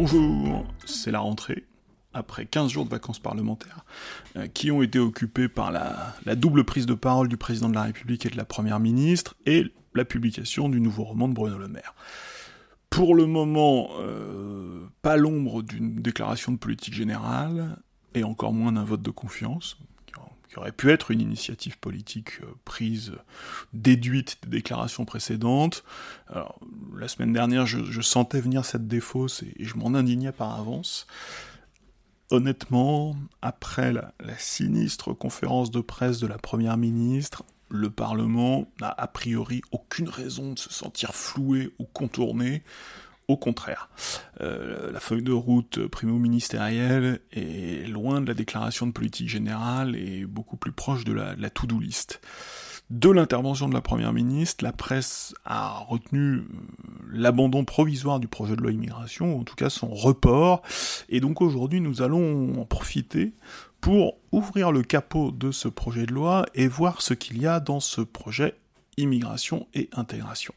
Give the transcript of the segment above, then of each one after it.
Bonjour, c'est la rentrée, après 15 jours de vacances parlementaires, euh, qui ont été occupés par la, double prise de parole du président de la République et de la première ministre, et la publication du nouveau roman de Bruno Le Maire. Pour le moment, euh, pas l'ombre d'une déclaration de politique générale, et encore moins d'un vote de confiance, qui aurait pu être une initiative politique euh, prise, déduite des déclarations précédentes. La semaine dernière, je, sentais venir cette défausse et, je m'en indignais par avance. Honnêtement, après la, sinistre conférence de presse de la Première ministre, le Parlement n'a a priori aucune raison de se sentir floué ou contourné. Au contraire, euh, la feuille de route primo-ministérielle est loin de la déclaration de politique générale et beaucoup plus proche de la, to-do list. De l'intervention de la Première ministre, la presse a retenu euh, l'abandon provisoire du projet de loi immigration, en tout cas son report, et donc aujourd'hui nous allons en profiter pour ouvrir le capot de ce projet de loi et voir ce qu'il y a dans ce projet immigration et intégration.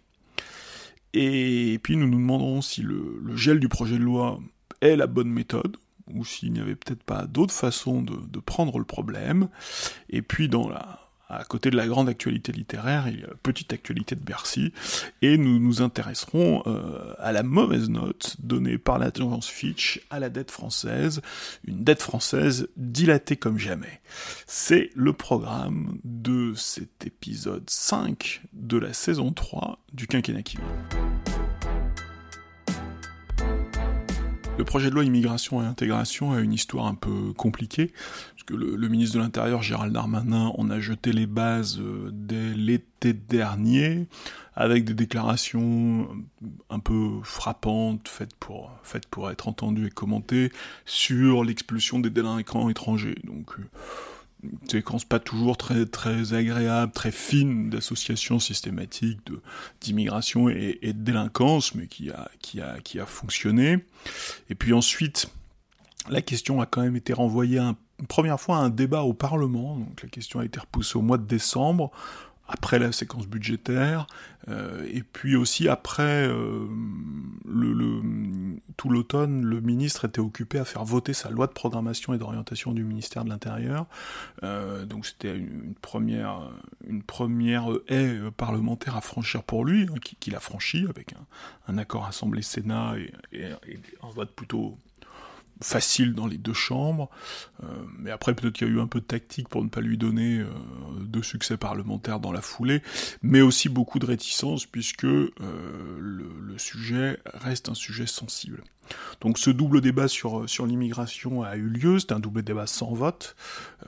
Et puis nous nous demanderons si le, gel du projet de loi est la bonne méthode, ou s'il n'y avait peut-être pas d'autre façon de, de, prendre le problème. Et puis dans la, à côté de la grande actualité littéraire, il y a la petite actualité de Bercy, et nous nous intéresserons euh, à la mauvaise note donnée par l'agence Fitch à la dette française, une dette française dilatée comme jamais. C'est le programme de cet épisode 5 de la saison 3 du quinquennat qui Le projet de loi immigration et intégration a une histoire un peu compliquée, puisque le, le ministre de l'Intérieur Gérald Darmanin en a jeté les bases euh, dès l'été dernier, avec des déclarations un peu frappantes, faites pour, être entendues et commentées, sur l'expulsion des délinquants étrangers. Donc, euh, séquence pas toujours très très agréable, très fine d'association systématique d'immigration et, de délinquance, mais qui a qui a qui a fonctionné. Et puis ensuite, la question a quand même été renvoyée une première fois à un débat au Parlement. Donc la question a été repoussée au mois de décembre après la séquence budgétaire, euh, et puis aussi après euh, tout l'automne, le ministre était occupé à faire voter sa loi de programmation et d'orientation du ministère de l'Intérieur. Euh, donc c'était une, première, une première haie parlementaire à franchir pour lui, hein, qu'il a franchi avec un, accord Assemblée-Sénat et, et, un vote plutôt facile dans les deux chambres, euh, mais après peut-être qu'il y a eu un peu de tactique pour ne pas lui donner euh, de succès parlementaire dans la foulée, mais aussi beaucoup de réticence puisque euh, le, le, sujet reste un sujet sensible. Donc ce double débat sur, sur l'immigration a eu lieu, c'était un double débat sans vote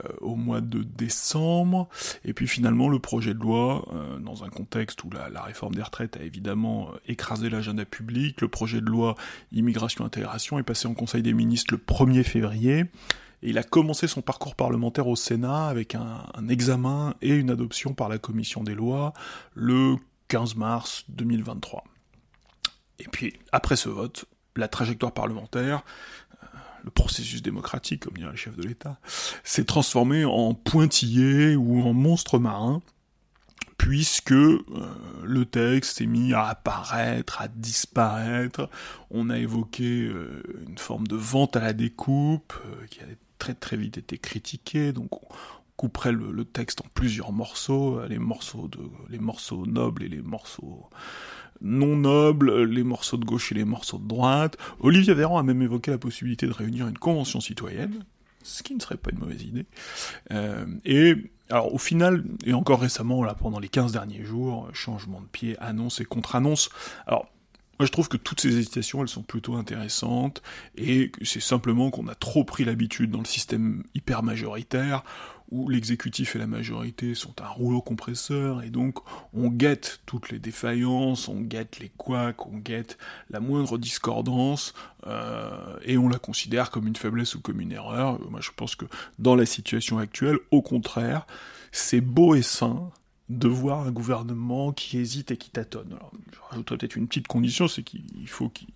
euh, au mois de décembre, et puis finalement le projet de loi, euh, dans un contexte où la, réforme des retraites a évidemment euh, écrasé l'agenda public, le projet de loi immigration-intégration est passé en Conseil des ministres le 1er février, et il a commencé son parcours parlementaire au Sénat avec un examen et une adoption par la commission des lois le 15 mars 2023. Et puis, après ce vote, la trajectoire parlementaire, euh, le processus démocratique, comme dirait le chef de l'État, s'est transformé en pointillé ou en monstre marin, puisque euh, le texte s'est mis à apparaître, à disparaître. On a évoqué euh, une forme de vente à la découpe, qui a très très vite été critiquée, donc on couperait le, le, texte en plusieurs morceaux, les morceaux de, les morceaux nobles et les morceaux non nobles, les morceaux de gauche et les morceaux de droite. Olivier Véran a même évoqué la possibilité de réunir une convention citoyenne, ce qui ne serait pas une mauvaise idée. Euh, et alors au final, et encore récemment, là pendant les 15 derniers jours, changement de pied, annonce et contre-annonce. Alors moi, je trouve que toutes ces hésitations, elles sont plutôt intéressantes, et c'est simplement qu'on a trop pris l'habitude dans le système hyper majoritaire, où l'exécutif et la majorité sont un rouleau compresseur, et donc on guette toutes les défaillances, on guette les couacs, on guette la moindre discordance, euh, et on la considère comme une faiblesse ou comme une erreur. Moi, je pense que dans la situation actuelle, au contraire, c'est beau et sain de voir un gouvernement qui hésite et qui tâtonne. Alors, je rajouterais peut-être une petite condition, c'est qu'il faut qu'il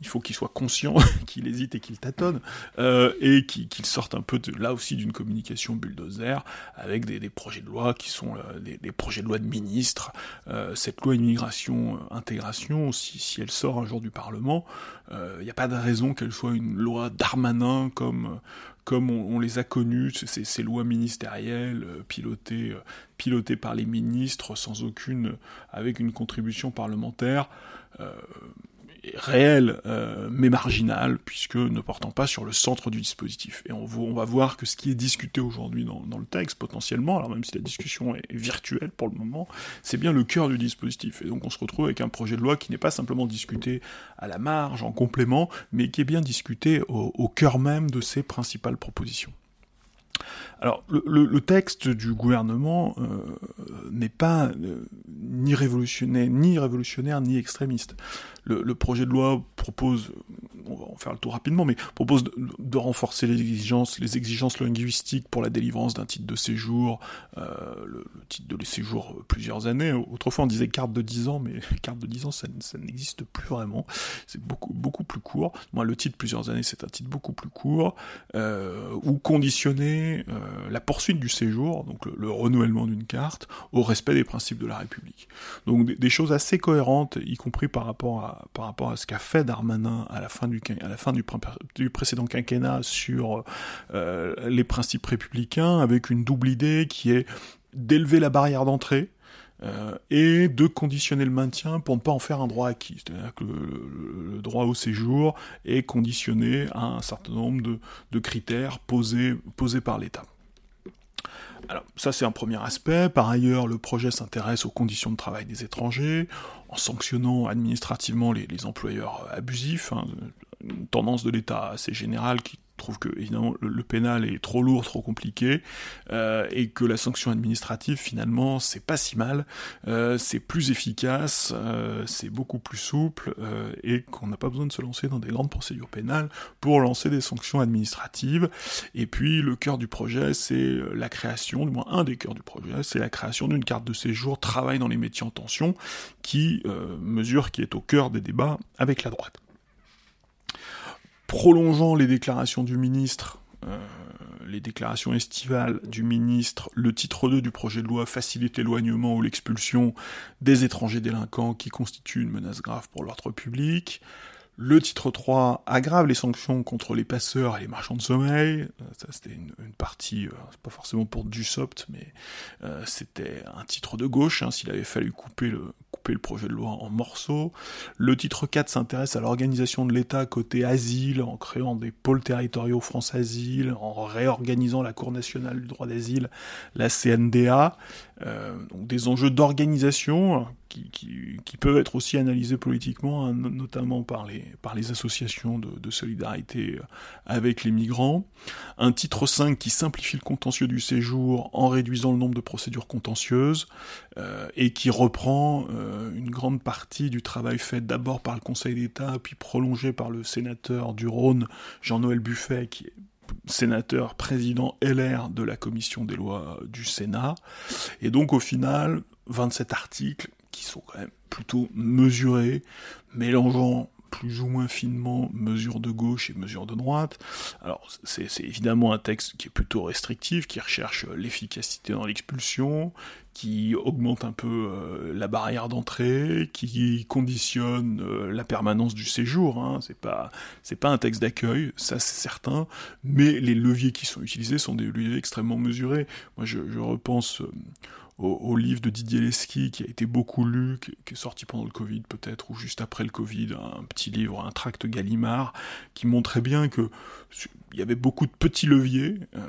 il faut qu'il soit conscient qu'il hésite et qu'il tâtonne, euh, et qu'il sorte un peu de, là aussi d'une communication bulldozer, avec des, des, projets de loi qui sont euh, des, des, projets de loi de ministres. Euh, cette loi immigration intégration, si, si, elle sort un jour du Parlement, il n'y a pas de raison qu'elle soit une loi d'Armanin comme comme on, on, les a connus, ces, ces lois ministérielles pilotées, pilotées par les ministres sans aucune, avec une contribution parlementaire. Euh, réel euh, mais marginal, puisque ne portant pas sur le centre du dispositif. Et on, va voir que ce qui est discuté aujourd'hui dans, le texte, potentiellement, alors même si la discussion est, virtuelle pour le moment, c'est bien le cœur du dispositif. Et donc on se retrouve avec un projet de loi qui n'est pas simplement discuté à la marge, en complément, mais qui est bien discuté au cœur même de ses principales propositions. Alors, le, texte du gouvernement euh, n'est pas euh, ni révolutionnaire, ni révolutionnaire, ni extrémiste. Le, projet de loi propose, on va en faire le tour rapidement, mais propose de, renforcer les exigences, les exigences linguistiques pour la délivrance d'un titre de séjour, euh, le, titre de séjour plusieurs années. Autrefois, on disait carte de 10 ans, mais carte de 10 ans, ça, ça n'existe plus vraiment. C'est beaucoup, beaucoup plus court. Moi, le titre plusieurs années, c'est un titre beaucoup plus court, ou conditionné euh, la poursuite du séjour, donc le, le renouvellement d'une carte, au respect des principes de la République. Donc des, choses assez cohérentes, y compris par rapport à ce qu'a fait Darmanin à la fin du précédent quinquennat sur euh, les principes républicains, avec une double idée qui est d'élever la barrière d'entrée, euh, et de conditionner le maintien pour ne pas en faire un droit acquis. C'est-à-dire que le, droit au séjour est conditionné à un certain nombre de, critères posés, par l'État. Alors ça c'est un premier aspect. Par ailleurs, le projet s'intéresse aux conditions de travail des étrangers, en sanctionnant administrativement les, les employeurs abusifs, hein, une tendance de l'État assez générale qui trouve que évidemment le, pénal est trop lourd, trop compliqué, euh, et que la sanction administrative finalement c'est pas si mal, euh, c'est plus efficace, euh, c'est beaucoup plus souple, et qu'on n'a pas besoin de se lancer dans des grandes procédures pénales pour lancer des sanctions administratives. Et puis le cœur du projet c'est la création, du moins un des cœurs du projet, c'est la création d'une carte de séjour travail dans les métiers en tension, qui mesure qui est au cœur des débats avec la droite prolongeant les déclarations du ministre, euh, les déclarations estivales du ministre, le titre 2 du projet de loi facilite l'éloignement ou l'expulsion des étrangers délinquants qui constituent une menace grave pour l'ordre public. Le titre 3 aggrave les sanctions contre les passeurs et les marchands de sommeil. Euh, ça, c'était une, partie, euh, c'est pas forcément pour du sopt, mais euh, c'était un titre de gauche, hein, s'il avait fallu couper le, couper le projet de loi en morceaux. Le titre 4 s'intéresse à l'organisation de l'État côté asile, en créant des pôles territoriaux France Asile, en réorganisant la Cour nationale du droit d'asile, la CNDA. Euh, donc des enjeux d'organisation qui, qui, qui, peuvent être aussi analysés politiquement, hein, notamment par les, par les associations de, de, solidarité avec les migrants. Un titre 5 qui simplifie le contentieux du séjour en réduisant le nombre de procédures contentieuses euh, et qui reprend euh, une grande partie du travail fait d'abord par le Conseil d'État puis prolongé par le sénateur du Rhône, Jean-Noël Buffet, sénateur président LR de la commission des lois du Sénat. Et donc au final, 27 articles qui sont quand même plutôt mesurés, mélangeant plus ou moins finement mesures de gauche et mesures de droite. Alors c'est évidemment un texte qui est plutôt restrictif, qui recherche l'efficacité dans l'expulsion, qui augmente un peu euh, la barrière d'entrée, qui conditionne euh, la permanence du séjour. Hein. C'est pas c'est pas un texte d'accueil, ça c'est certain, mais les leviers qui sont utilisés sont des leviers extrêmement mesurés. Moi je, je repense euh, au, livre de Didier Lesky qui a été beaucoup lu, qui, qui est sorti pendant le Covid peut-être, ou juste après le Covid, un petit livre, un tract Gallimard, qui montrait bien que il y avait beaucoup de petits leviers euh,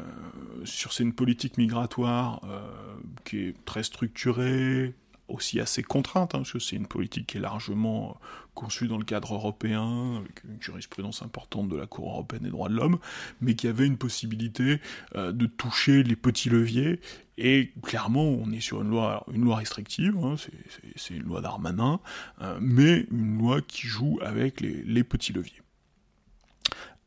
sur une politique migratoire euh, qui est très structurée, aussi assez contrainte, hein, parce que c'est une politique qui est largement conçue dans le cadre européen, avec une jurisprudence importante de la Cour européenne des droits de l'homme, mais qui avait une possibilité euh, de toucher les petits leviers, et clairement on est sur une loi, une loi restrictive, hein, c'est une loi d'Armanin, euh, mais une loi qui joue avec les petits leviers.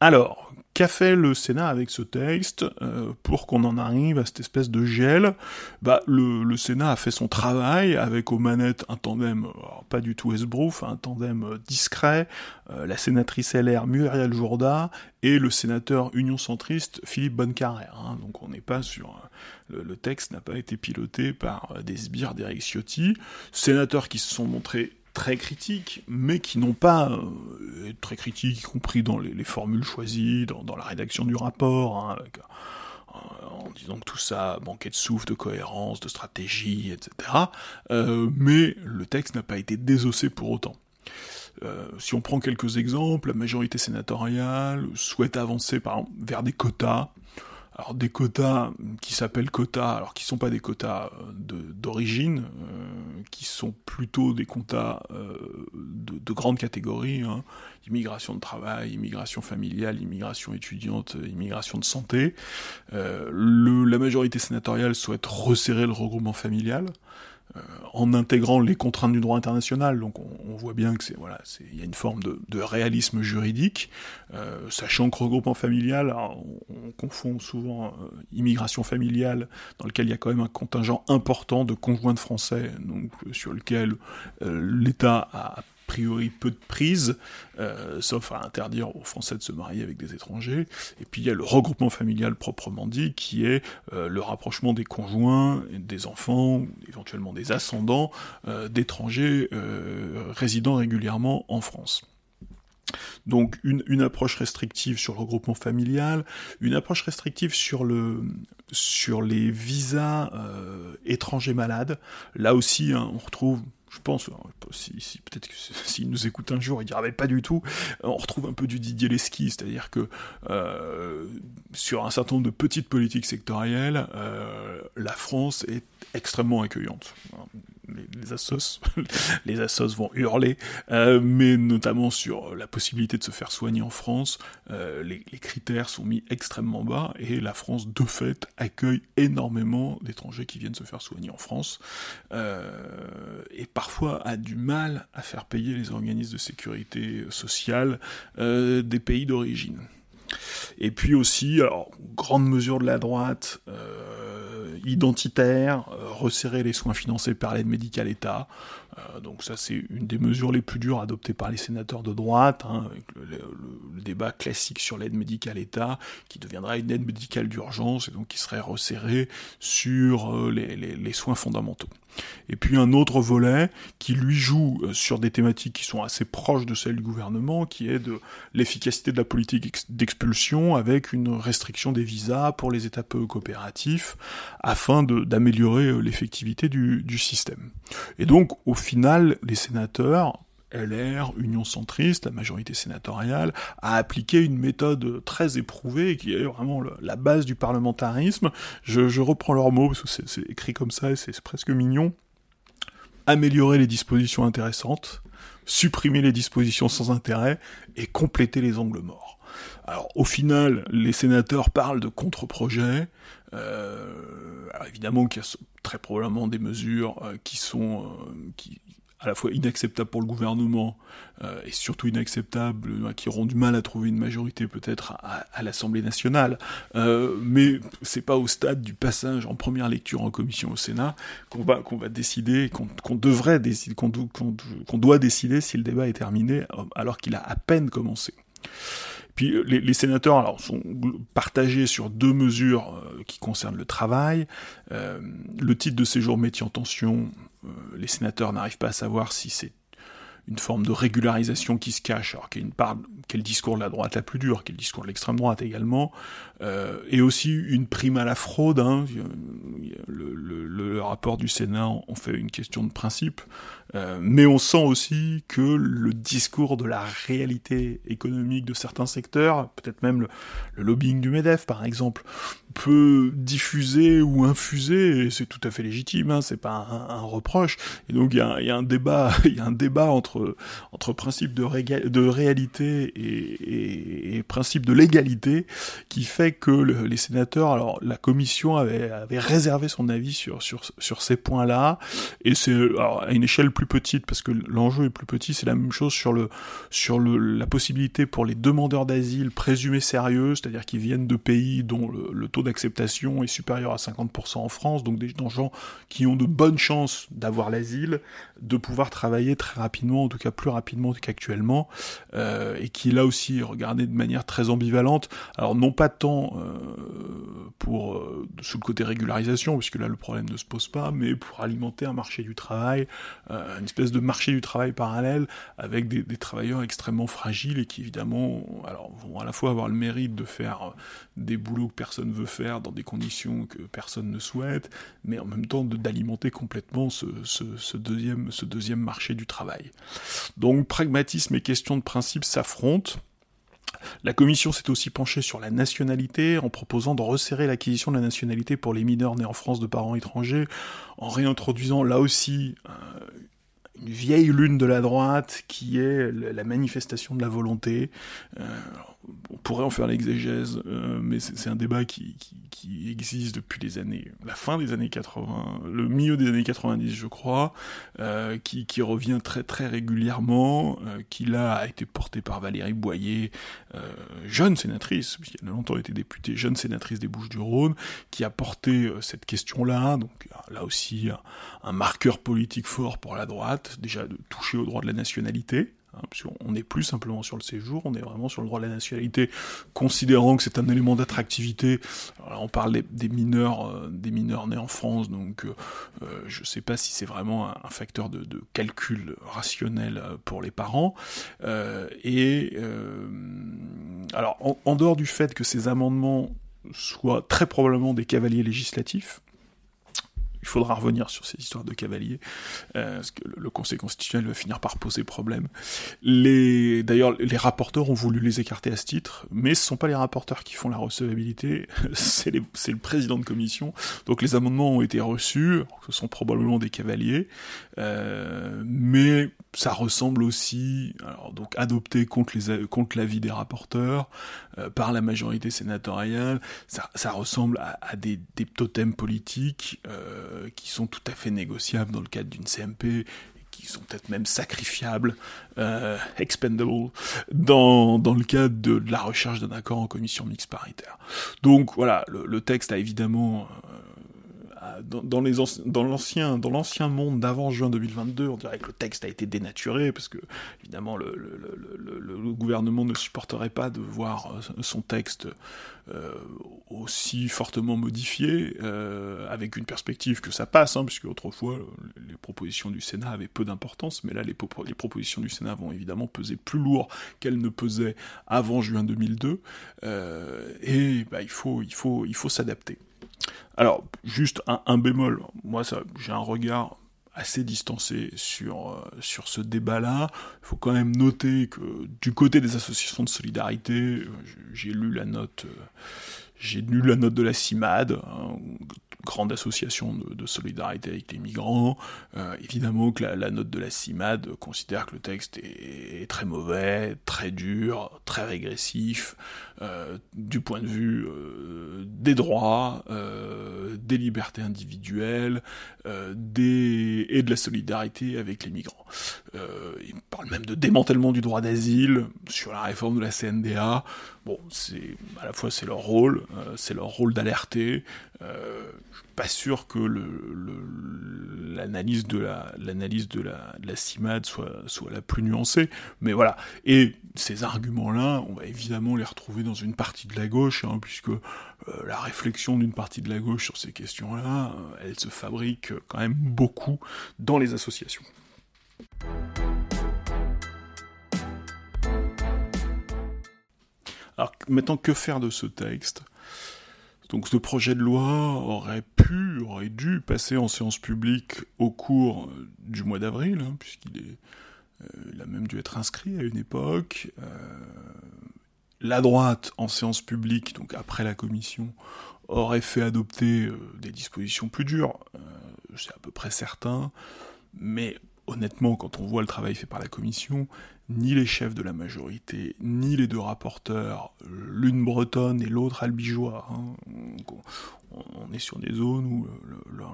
Alors, Qu'a fait le Sénat avec ce texte euh, pour qu'on en arrive à cette espèce de gel? Bah, le, Sénat a fait son travail avec aux manettes un tandem, pas du tout esbrouf, un tandem euh, discret, euh, la sénatrice LR Muriel Jourda et le sénateur Union centriste Philippe Bonnecarrère. Hein. donc on n'est pas sur... Le, texte n'a pas été piloté par des sbires d'Eric Ciotti, sénateurs qui se sont montrés très critiques, mais qui n'ont pas euh, très critiques, y compris dans les, formules choisies, dans, la rédaction du rapport, hein, euh, en disant que tout ça manquait de souffle, de cohérence, de stratégie, etc. Euh, mais le texte n'a pas été désossé pour autant. si on prend quelques exemples, la majorité sénatoriale souhaite avancer par vers des quotas, alors des quotas qui s'appellent quotas, alors qui sont pas des quotas euh, d'origine, euh, qui sont plutôt des quotas euh, de, grande catégorie, hein. immigration de travail, immigration familiale, immigration étudiante, immigration de santé. la majorité sénatoriale souhaite resserrer le regroupement familial. Euh, en intégrant les contraintes du droit international. Donc on, voit bien que c'est voilà, il y a une forme de, réalisme juridique, euh, sachant que regroupement familial, on, confond souvent euh, immigration familiale, dans lequel il y a quand même un contingent important de conjoints de français, donc sur lequel l'État a priori peu de prise, euh, sauf à interdire aux Français de se marier avec des étrangers. Et puis il y a le regroupement familial proprement dit, qui est euh, le rapprochement des conjoints, des enfants, éventuellement des ascendants euh, d'étrangers résidant régulièrement en France. Donc une, approche restrictive sur le regroupement familial, une approche restrictive sur le sur les visas étrangers malades. Là aussi, hein, on retrouve je pense, si, peut-être que s'il nous écoute un jour, il dira mais pas du tout. On retrouve un peu du Didier Lesky, c'est-à-dire que euh, sur un certain nombre de petites politiques sectorielles, euh, la France est extrêmement accueillante les, assos, vont hurler, euh, mais notamment sur la possibilité de se faire soigner en France, euh, les, critères sont mis extrêmement bas et la France de fait accueille énormément d'étrangers qui viennent se faire soigner en France euh, et parfois a du mal à faire payer les organismes de sécurité sociale des pays d'origine. Et puis aussi, alors, grande mesure de la droite, identitaire, euh, resserrer les soins financés par l'aide médicale État. Euh, donc ça c'est une des mesures les plus dures adoptées par les sénateurs de droite, hein, le, débat classique sur l'aide médicale État, qui deviendra une aide médicale d'urgence et donc qui serait resserrée sur euh, les soins fondamentaux. Et puis un autre volet qui lui joue euh, sur des thématiques qui sont assez proches de celles du gouvernement, qui est de l'efficacité de la politique d'expulsion avec une restriction des visas pour les États peu coopératifs, afin d'améliorer euh, l'effectivité du, du système. Et donc, au final, les sénateurs LR, Union centriste, la majorité sénatoriale, a appliqué une méthode très éprouvée qui est vraiment la base du parlementarisme. Je, reprends leurs mots parce que c'est écrit comme ça et c'est presque mignon. Améliorer les dispositions intéressantes, supprimer les dispositions sans intérêt et compléter les angles morts. Alors au final, les sénateurs parlent de contre-projets. Euh, évidemment qu'il y a très probablement des mesures euh, qui sont euh, à la fois inacceptable pour le gouvernement euh, et surtout inacceptable, euh, qui auront du mal à trouver une majorité peut-être à, l'Assemblée nationale. Mais c'est pas au stade du passage en première lecture en commission au Sénat qu'on va qu'on va décider, qu'on devrait décider, qu'on doit décider si le débat est terminé alors qu'il a à peine commencé. Puis les, sénateurs sont partagés sur deux mesures qui concernent le travail. le titre de séjour métier en tension, euh, les sénateurs n'arrivent pas à savoir si c'est une forme de régularisation qui se cache, alors qu'il y a une part, quel discours de la droite la plus dure, quel discours de l'extrême droite également, euh, et aussi une prime à la fraude. Hein. Le, rapport du Sénat en fait une question de principe, euh, mais on sent aussi que le discours de la réalité économique de certains secteurs, peut-être même le, lobbying du Medef par exemple, peut diffuser ou infuser, et c'est tout à fait légitime, hein, c'est pas un, reproche. Et donc il y a, un débat, il y a un débat entre entre principe de, réalité et, et, principe de légalité qui fait que les sénateurs, alors la commission avait, avait réservé son avis sur sur sur ces points-là, et c'est à une échelle plus petite, parce que l'enjeu est plus petit, c'est la même chose sur le sur la possibilité pour les demandeurs d'asile présumés sérieux, c'est-à-dire qui viennent de pays dont le, taux d'acceptation est supérieur à 50% en France, donc des gens qui ont de bonnes chances d'avoir l'asile, de pouvoir travailler très rapidement, en tout cas plus rapidement qu'actuellement, euh, et qui là aussi regardé de manière très ambivalente. Alors non pas tant euh, pour euh, sous le côté régularisation, puisque là le problème ne se pose pas, mais pour alimenter un marché du travail, euh, une espèce de marché du travail parallèle avec des, travailleurs extrêmement fragiles et qui évidemment alors, vont à la fois avoir le mérite de faire des boulots que personne ne veut faire dans des conditions que personne ne souhaite, mais en même temps d'alimenter complètement ce, ce, deuxième, ce deuxième marché du travail. Donc pragmatisme et question de principe s'affrontent. La commission s'est aussi penchée sur la nationalité en proposant de resserrer l'acquisition de la nationalité pour les mineurs nés en France de parents étrangers, en réintroduisant là aussi euh, vieille lune de la droite qui est la manifestation de la volonté. Euh, on pourrait en faire l'exégèse, euh, mais c'est un débat qui, qui, existe depuis les années, la fin des années 80, le milieu des années 90, je crois, euh, qui, qui, revient très très régulièrement, euh, qui là a été porté par Valérie Boyer, euh, jeune sénatrice, puisqu'elle a longtemps été députée, jeune sénatrice des Bouches-du-Rhône, qui a porté euh, cette question-là, donc là aussi un, un marqueur politique fort pour la droite, déjà de toucher au droit de la nationalité, on n'est plus simplement sur le séjour, on est vraiment sur le droit de la nationalité, considérant que c'est un élément d'attractivité. On parle des, mineurs, euh, des mineurs nés en France, donc euh, euh, je ne sais pas si c'est vraiment un, facteur de, calcul rationnel pour les parents. et alors, en dehors du fait que ces amendements soient très probablement des cavaliers législatifs, il faudra revenir sur ces histoires de cavaliers, euh, parce que le Conseil constitutionnel va finir par poser problème. Les, d'ailleurs, les rapporteurs ont voulu les écarter à ce titre, mais ce sont pas les rapporteurs qui font la recevabilité, c'est, le président de commission. Donc les amendements ont été reçus, ce sont probablement des cavaliers, euh, mais ça ressemble aussi, donc adopté contre les contre l'avis des rapporteurs euh, par la majorité sénatoriale, ça, ressemble à, des, totems politiques qui sont tout à fait négociables dans le cadre d'une CMP qui sont peut-être même sacrifiables, euh, expendable, dans, dans le cadre de, la recherche d'un accord en commission mixte paritaire. Donc voilà, le, le texte a évidemment euh, dans, l'ancien dans l'ancien monde d'avant juin 2022, on dirait que le texte a été dénaturé parce que évidemment le, gouvernement ne supporterait pas de voir euh, son texte euh, aussi fortement modifié euh, avec une perspective que ça passe, hein, puisque autrefois les propositions du Sénat avaient peu d'importance, mais là les, les, propositions du Sénat vont évidemment peser plus lourd qu'elles ne pesaient avant juin 2002, et bah, il faut il faut il faut s'adapter. Alors, juste un, bémol, moi j'ai un regard assez distancé sur, euh, sur ce débat-là. Il faut quand même noter que du côté des associations de solidarité, euh, j'ai lu la note, euh, j'ai lu la note de la CIMAD, hein, grande association de, solidarité avec les migrants. Évidemment que la, note de la CIMAD considère que le texte est, très mauvais, très dur, très régressif, euh, du point de vue euh, des droits, des libertés individuelles, et de la solidarité avec les migrants. il parle même de démantèlement du droit d'asile, sur la réforme de la CNDA. Bon, c'est à la fois c'est leur rôle, c'est leur rôle d'alerter. Euh, pas sûr que l'analyse de la l'analyse de la, de la CIMAD soit soit la plus nuancée, mais voilà. Et ces arguments-là, on va évidemment les retrouver dans une partie de la gauche, hein, puisque euh, la réflexion d'une partie de la gauche sur ces questions-là, euh, elle se fabrique quand même beaucoup dans les associations. Alors maintenant, que faire de ce texte? Donc ce projet de loi aurait pu, aurait dû passer en séance publique au cours euh, du mois d'avril, hein, puisqu'il euh, a même dû être inscrit à une époque. Euh, la droite en séance publique, donc après la commission, aurait fait adopter des dispositions plus dures, c'est à peu près certain, mais honnêtement, quand on voit le travail fait par la commission, ni les chefs de la majorité, ni les deux rapporteurs, l'une bretonne et l'autre albigeois, hein, on, est sur des zones où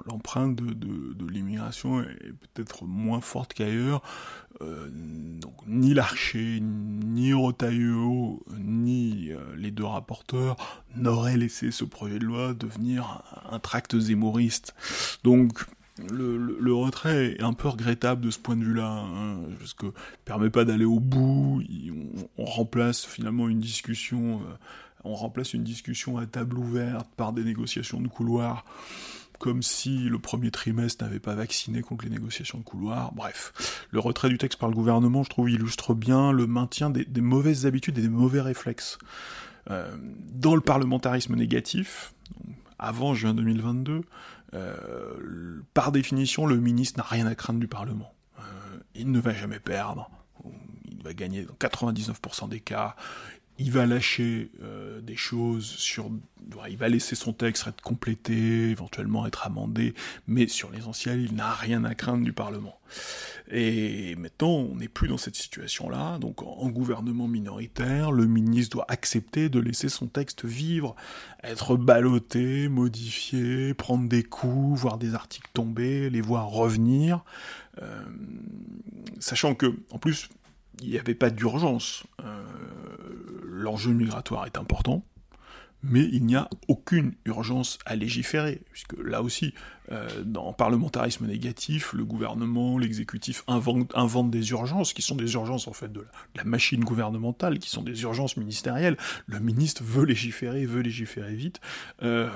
l'empreinte de, l'immigration est peut-être moins forte qu'ailleurs. Euh, ni Larcher, ni Rotaillot, ni euh, les deux rapporteurs n'auraient laissé ce projet de loi devenir un, tract zémoriste. Donc le, retrait est un peu regrettable de ce point de vue-là, hein, parce que permet pas d'aller au bout. On, remplace finalement une discussion, euh, une discussion à table ouverte par des négociations de couloir, comme si le premier trimestre n'avait pas vacciné contre les négociations de couloir. Bref, le retrait du texte par le gouvernement, je trouve, illustre bien le maintien des, mauvaises habitudes et des mauvais réflexes. Euh, dans le parlementarisme négatif, avant juin 2022, euh, par définition, le ministre n'a rien à craindre du Parlement. Euh, il ne va jamais perdre. Il va gagner dans 99% des cas il va lâcher euh, des choses sur, il va laisser son texte être complété, éventuellement être amendé, mais sur l'essentiel, il n'a rien à craindre du Parlement. Et maintenant, on n'est plus dans cette situation-là, donc en gouvernement minoritaire, le ministre doit accepter de laisser son texte vivre, être ballotté, modifié, prendre des coups, voir des articles tomber, les voir revenir, euh, sachant que, en plus, il n'y avait pas d'urgence. Euh, l'enjeu migratoire est important, mais il n'y a aucune urgence à légiférer, puisque là aussi, euh, dans parlementarisme négatif, le gouvernement, l'exécutif inventent, des urgences, qui sont des urgences en fait de la, machine gouvernementale, qui sont des urgences ministérielles. Le ministre veut légiférer, veut légiférer vite. Euh,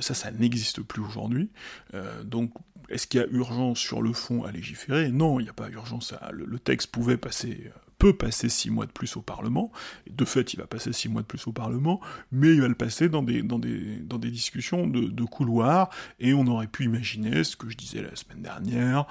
ça, ça n'existe plus aujourd'hui. Euh, donc, est-ce qu'il y a urgence sur le fond à légiférer? Non, il n'y a pas urgence. Le, texte pouvait passer peut passer six mois de plus au Parlement, de fait il va passer six mois de plus au Parlement, mais il va le passer dans des, dans des, dans des discussions de, de couloir, et on aurait pu imaginer ce que je disais la semaine dernière,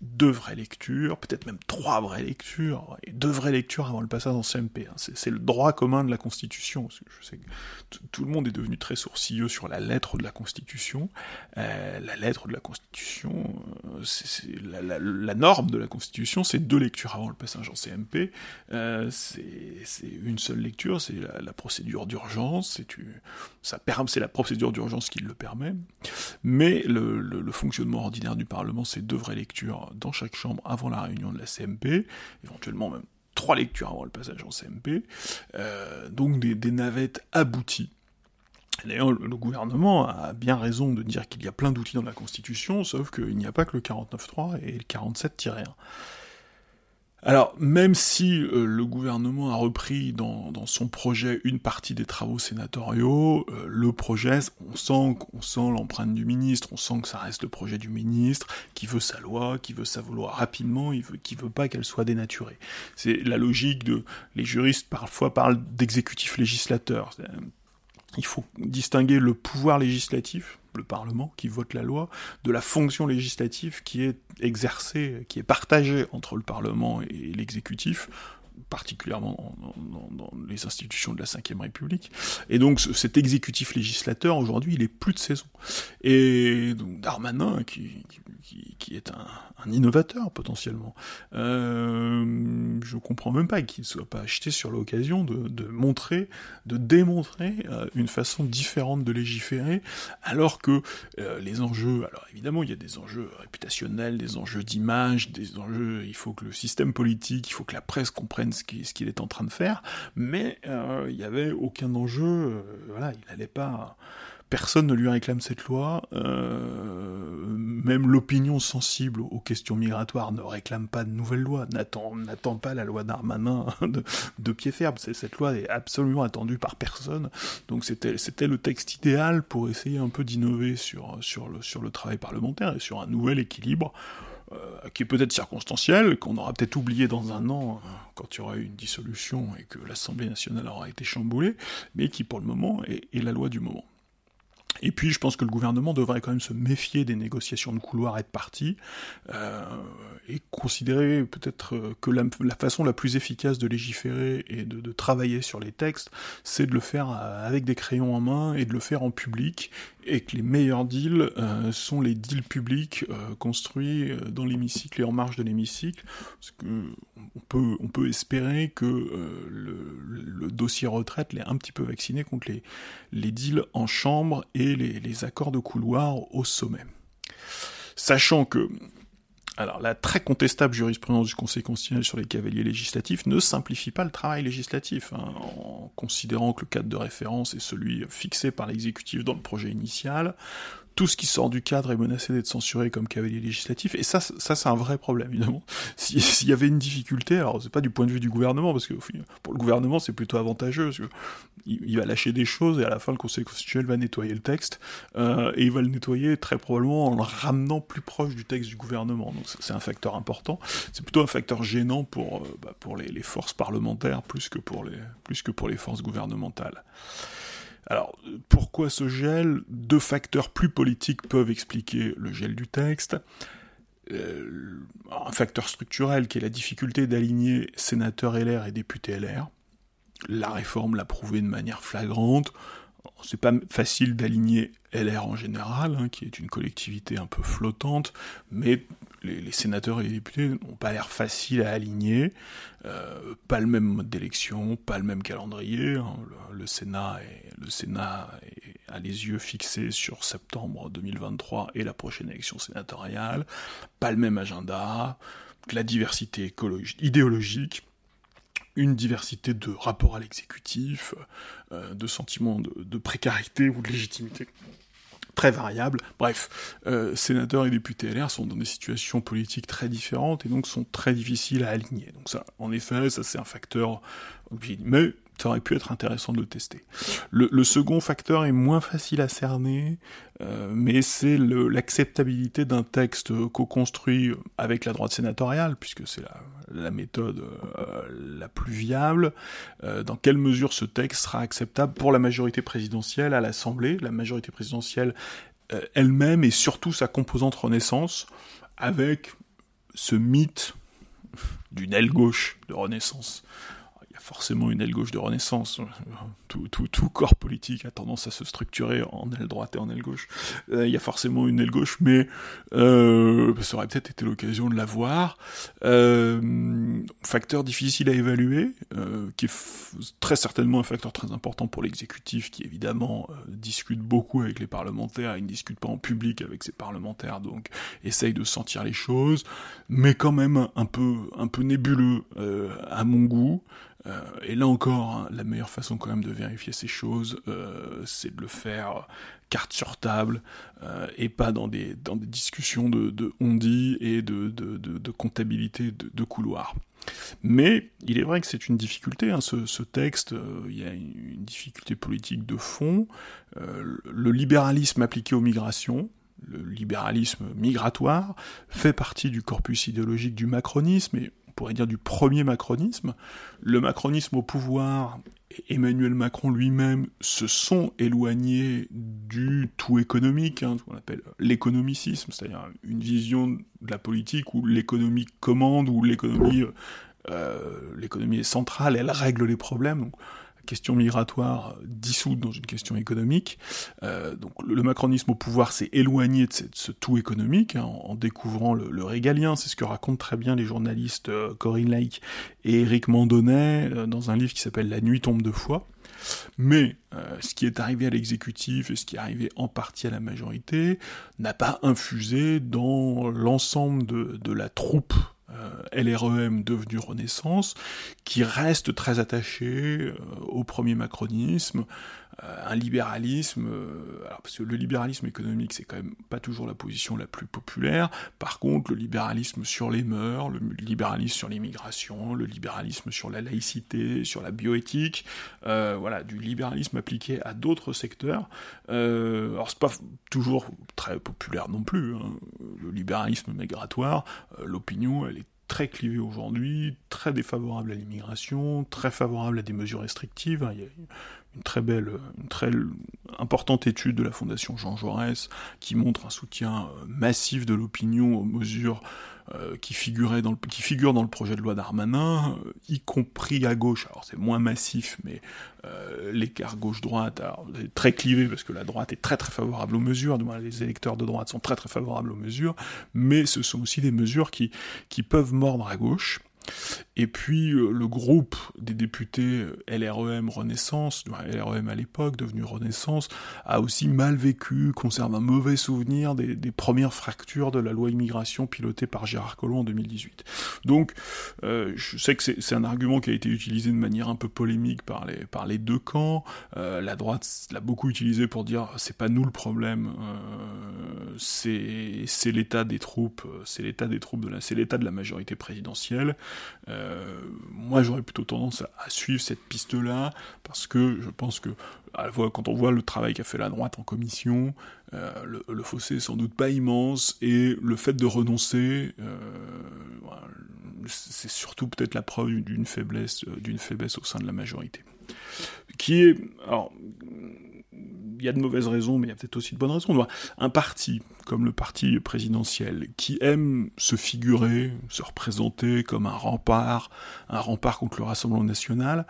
deux vraies lectures, peut-être même trois vraies lectures, et deux vraies lectures avant le passage en CMP. Hein. C'est le droit commun de la Constitution. Je sais que tout le monde est devenu très sourcilleux sur la lettre de la Constitution. Euh, la lettre de la Constitution, euh, c'est la, norme de la Constitution, c'est deux lectures avant le passage en CMP. Euh, c'est une seule lecture, c'est la, procédure d'urgence, c'est la procédure d'urgence qui le permet. Mais le fonctionnement ordinaire du Parlement, c'est deux vraies lectures dans chaque chambre avant la réunion de la CMP, éventuellement même trois lectures avant le passage en CMP, euh, donc des, navettes abouties. D'ailleurs, le gouvernement a bien raison de dire qu'il y a plein d'outils dans la Constitution, sauf qu'il n'y a pas que le 49.3 et le 47-1. Alors, même si euh, le gouvernement a repris dans, son projet une partie des travaux sénatoriaux, euh, le projet, on sent qu'on sent l'empreinte du ministre, on sent que ça reste le projet du ministre, qui veut sa loi, qui veut sa loi rapidement, il veut, qui veut pas qu'elle soit dénaturée. C'est la logique de, les juristes parfois parlent d'exécutif législateur. Il faut distinguer le pouvoir législatif, le Parlement qui vote la loi, de la fonction législative qui est exercée, qui est partagée entre le Parlement et l'exécutif, particulièrement dans, les institutions de la Ve République. Et donc cet exécutif législateur, aujourd'hui, il est plus de saison. Et donc Darmanin, qui, qui, est un, innovateur potentiellement, euh, je comprends même pas qu'il ne soit pas acheté sur l'occasion de, montrer, de démontrer euh, une façon différente de légiférer, alors que euh, les enjeux, alors évidemment il y a des enjeux réputationnels, des enjeux d'image, des enjeux, il faut que le système politique, il faut que la presse comprenne ce qu'il est en train de faire, mais euh, il n'y avait aucun enjeu, voilà, il n'allait pas... Personne ne lui réclame cette loi, euh, même l'opinion sensible aux questions migratoires ne réclame pas de nouvelle loi, n'attend pas la loi d'Armanin de, de, pied ferme. Cette loi est absolument attendue par personne, donc c'était le texte idéal pour essayer un peu d'innover sur, sur, le, sur le travail parlementaire et sur un nouvel équilibre euh, qui est peut-être circonstanciel, qu'on aura peut-être oublié dans un an, euh, quand il y aura eu une dissolution et que l'Assemblée nationale aura été chamboulée, mais qui pour le moment est la loi du moment. Et puis, je pense que le gouvernement devrait quand même se méfier des négociations de couloir et de parti, euh, et considérer peut-être que la, façon la plus efficace de légiférer et de, travailler sur les textes, c'est de le faire euh, avec des crayons en main et de le faire en public, et que les meilleurs deals euh, sont les deals publics construits dans l'hémicycle et en marge de l'hémicycle, parce on peut, on peut espérer que le, dossier retraite l'ait un petit peu vacciné contre les, les deals en chambre et les, accords de couloir au sommet. sachant que alors, la très contestable jurisprudence du Conseil constitutionnel sur les cavaliers législatifs ne simplifie pas le travail législatif, hein, en considérant que le cadre de référence est celui fixé par l'exécutif dans le projet initial, tout ce qui sort du cadre est menacé d'être censuré comme cavalier législatif, et ça, ça c'est un vrai problème, évidemment. S'il y avait une difficulté, alors c'est pas du point de vue du gouvernement, parce que pour le gouvernement c'est plutôt avantageux, parce que il, va lâcher des choses, et à la fin le Conseil constitutionnel va nettoyer le texte, euh, et il va le nettoyer très probablement en le ramenant plus proche du texte du gouvernement. Donc c'est un facteur important. C'est plutôt un facteur gênant pour, euh, bah, pour les, les, forces parlementaires plus que pour les, plus que pour les forces gouvernementales. Alors, pourquoi ce gel? Deux facteurs plus politiques peuvent expliquer le gel du texte. Euh, un facteur structurel qui est la difficulté d'aligner sénateurs LR et députés LR. La réforme l'a prouvé de manière flagrante. C'est pas facile d'aligner LR en général, hein, qui est une collectivité un peu flottante, mais les, sénateurs et les députés n'ont pas l'air faciles à aligner, euh, pas le même mode d'élection, pas le même calendrier. Hein. le, Sénat le Sénat a les yeux fixés sur septembre 2023 et la prochaine élection sénatoriale, pas le même agenda, la diversité idéologique une diversité de rapports à l'exécutif, euh, de sentiments de, précarité ou de légitimité très variable. Bref, euh, sénateurs et députés LR sont dans des situations politiques très différentes et donc sont très difficiles à aligner. Donc ça, en effet, ça c'est un facteur. Mais aurait pu être intéressant de le tester. Le, second facteur est moins facile à cerner, euh, mais c'est l'acceptabilité d'un texte co-construit avec la droite sénatoriale, puisque c'est la, méthode euh, la plus viable. Euh, dans quelle mesure ce texte sera acceptable pour la majorité présidentielle à l'Assemblée, la majorité présidentielle elle-même et surtout sa composante Renaissance, avec ce mythe d'une aile gauche de Renaissance forcément une aile gauche de renaissance. Tout, corps politique a tendance à se structurer en aile droite et en aile gauche. Euh, il y a forcément une aile gauche, mais euh, ça aurait peut-être été l'occasion de la voir. Euh, facteur difficile à évaluer, qui est très certainement un facteur très important pour l'exécutif, qui évidemment discute beaucoup avec les parlementaires, il ne discute pas en public avec ses parlementaires, donc essaye de sentir les choses, mais quand même un peu nébuleux à mon goût. Euh, et là encore, hein, la meilleure façon quand même de vérifier ces choses, euh, c'est de le faire carte sur table euh, et pas dans des, dans des discussions de, de on-dit et de, de, comptabilité de, couloir. Mais il est vrai que c'est une difficulté, hein, ce, texte, il y a une difficulté politique de fond. le libéralisme appliqué aux migrations, le libéralisme migratoire, fait partie du corpus idéologique du macronisme, pourrait dire du premier macronisme. Le macronisme au pouvoir, Emmanuel Macron lui-même se sont éloignés du tout économique, hein, ce qu'on appelle l'économicisme, c'est-à-dire une vision de la politique où l'économie commande, où l'économie euh, l'économie est centrale, elle règle les problèmes question migratoire dissoute dans une question économique. Euh, donc le, macronisme au pouvoir s'est éloigné de, ce tout économique hein, en, découvrant le, régalien. C'est ce que racontent très bien les journalistes euh, Corinne Lake et Eric Mandonnet euh, dans un livre qui s'appelle La nuit tombe de foi. Mais ce qui est arrivé à l'exécutif et ce qui est arrivé en partie à la majorité n'a pas infusé dans l'ensemble de, la troupe LREM devenu Renaissance, qui reste très attaché euh, au premier macronisme, euh, un libéralisme, alors parce que le libéralisme économique c'est quand même pas toujours la position la plus populaire, par contre le libéralisme sur les mœurs, le libéralisme sur l'immigration, le libéralisme sur la laïcité, sur la bioéthique, voilà, du libéralisme appliqué à d'autres secteurs, euh, alors c'est pas toujours très populaire non plus, hein. le libéralisme migratoire, l'opinion elle est très clivé aujourd'hui, très défavorable à l'immigration, très favorable à des mesures restrictives. Il y a une très belle, une très importante étude de la Fondation Jean Jaurès qui montre un soutien euh, massif de l'opinion aux mesures euh, qui, figurent dans le projet de loi d'Armanin, euh, y compris à gauche. Alors c'est moins massif, mais l'écart gauche-droite est très clivé parce que la droite est très très favorable aux mesures, les électeurs de droite sont très très favorables aux mesures, mais ce sont aussi des mesures qui peuvent mordre à gauche. Et puis euh, le groupe des députés euh, LREM Renaissance, LREM à l'époque, devenu Renaissance, a aussi mal vécu, conserve un mauvais souvenir des, premières fractures de la loi immigration pilotée par Gérard Collomb en 2018. Donc euh, je sais que c'est un argument qui a été utilisé de manière un peu polémique par les, deux camps. la droite l'a beaucoup utilisé pour dire c'est pas nous le problème, c'est l'état des troupes, c'est l'état des troupes de la, c'est l'état de la majorité présidentielle. Euh, moi, j'aurais plutôt tendance à, suivre cette piste-là, parce que je pense que quand on voit le travail qu'a fait la droite en commission, euh, le, fossé est sans doute pas immense, et le fait de renoncer, euh, c'est surtout peut-être la preuve d'une faiblesse, faiblesse au sein de la majorité. Qui est, alors, il y a de mauvaises raisons, mais il y a peut-être aussi de bonnes raisons. Un parti, comme le parti présidentiel, qui aime se figurer, se représenter comme un rempart, un rempart contre le Rassemblement national,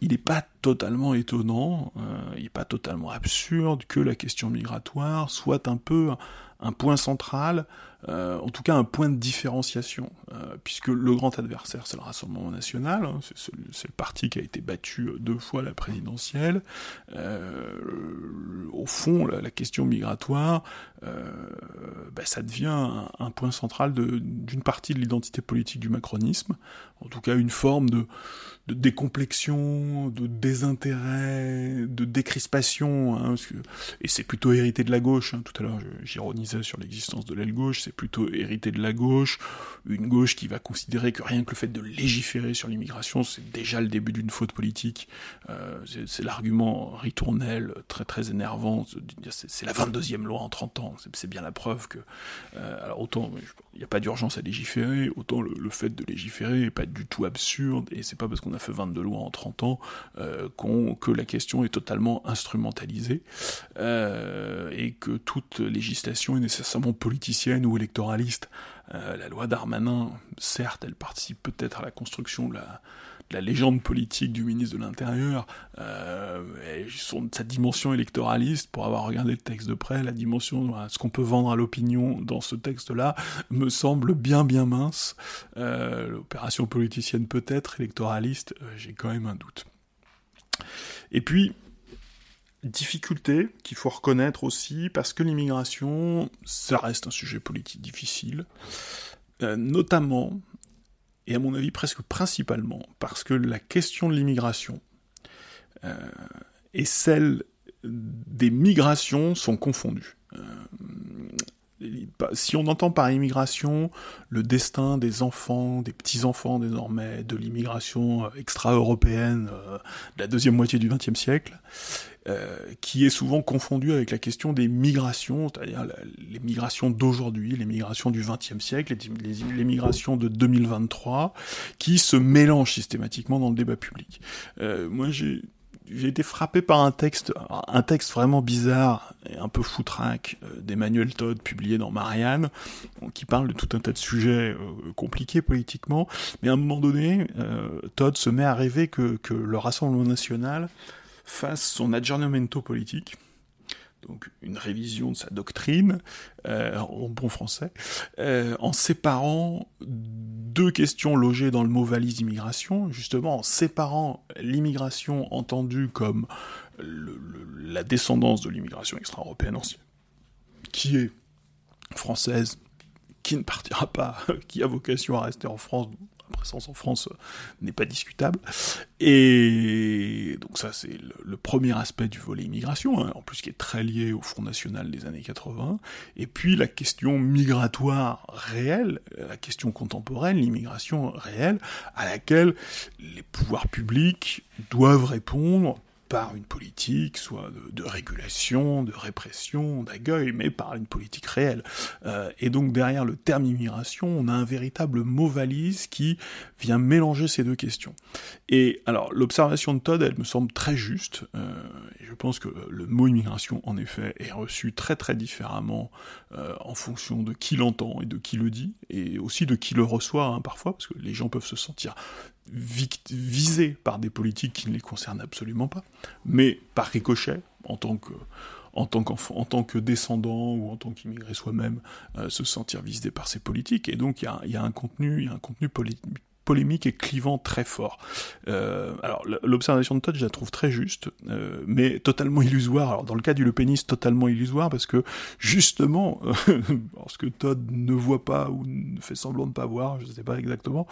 il n'est pas totalement étonnant, euh, il n'est pas totalement absurde que la question migratoire soit un peu un point central, euh, en tout cas un point de différenciation, euh, puisque le grand adversaire c'est le Rassemblement national, hein, c'est le parti qui a été battu deux fois à la présidentielle. Euh, au fond, la, question migratoire, bah, ça devient un, un point central d'une partie de l'identité politique du macronisme, en tout cas une forme de, de décomplexion, de désintérêt, de décrispation, hein, et c'est plutôt hérité de la gauche. Hein. Tout à l'heure, j'ironisais sur l'existence de l'aile gauche, c'est plutôt hérité de la gauche, une gauche qui va considérer que rien que le fait de légiférer sur l'immigration, c'est déjà le début d'une faute politique. Euh, c'est l'argument ritournel, très très énervant, c'est la 22e loi en 30 ans, c'est bien la preuve que, euh, alors autant il n'y a pas d'urgence à légiférer, autant le, fait de légiférer n'est pas du tout absurde, et c'est pas parce qu'on a fait 22 lois en 30 ans, euh, que la question est totalement instrumentalisée, euh, et que toute législation est nécessairement politicienne ou électoraliste. Euh, la loi Darmanin, certes, elle participe peut-être à la construction de la, la légende politique du ministre de l'Intérieur, euh, sa dimension électoraliste, pour avoir regardé le texte de près, la dimension, ce qu'on peut vendre à l'opinion dans ce texte-là, me semble bien bien mince. Euh, l'opération politicienne peut-être, électoraliste, euh, j'ai quand même un doute. Et puis, difficulté qu'il faut reconnaître aussi, parce que l'immigration, ça reste un sujet politique difficile, notamment et à mon avis presque principalement parce que la question de l'immigration euh, et celle des migrations sont confondues. Euh, si on entend par immigration le destin des enfants, des petits-enfants désormais, de l'immigration extra-européenne euh, de la deuxième moitié du XXe siècle, euh, qui est souvent confondu avec la question des migrations, c'est-à-dire les migrations d'aujourd'hui, les migrations du XXe siècle, les, migrations de 2023, qui se mélangent systématiquement dans le débat public. Euh, moi, j'ai été frappé par un texte, un texte vraiment bizarre et un peu foutraque euh, d'Emmanuel Todd publié dans Marianne, qui parle de tout un tas de sujets compliqués politiquement, mais à un moment donné, Todd se met à rêver que le Rassemblement national fasse son aggiornamento politique, donc une révision de sa doctrine, euh, en bon français, euh, en séparant deux questions logées dans le mot valise immigration, justement en séparant l'immigration entendue comme la descendance de l'immigration extra-européenne ancienne, qui est française, qui ne partira pas, qui a vocation à rester en France, présence en France euh, n'est pas discutable. Et donc ça, c'est le, premier aspect du volet immigration, hein, en plus qui est très lié au Front National des années 80. Et puis la question migratoire réelle, la question contemporaine, l'immigration réelle, à laquelle les pouvoirs publics doivent répondre par une politique, soit de, régulation, de répression, d'accueil, mais par une politique réelle. Euh, et donc derrière le terme immigration, on a un véritable mot valise qui vient mélanger ces deux questions. Et alors l'observation de Todd, elle me semble très juste, euh, je pense que le mot immigration, en effet, est reçu très très différemment euh, en fonction de qui l'entend et de qui le dit, et aussi de qui le reçoit hein, parfois, parce que les gens peuvent se sentir visés par des politiques qui ne les concernent absolument pas, mais par ricochet, en tant que, tant, tant que descendant ou en tant qu'immigré soi-même, euh, se sentir visé par ces politiques. Et donc il y a, un contenu, y a un contenu polémique et clivant très fort. Euh, alors l'observation de Todd, je la trouve très juste, euh, mais totalement illusoire. Alors dans le cas du Le Pénis, totalement illusoire parce que justement, euh, parce que Todd ne voit pas ou ne fait semblant de pas voir, je ne sais pas exactement,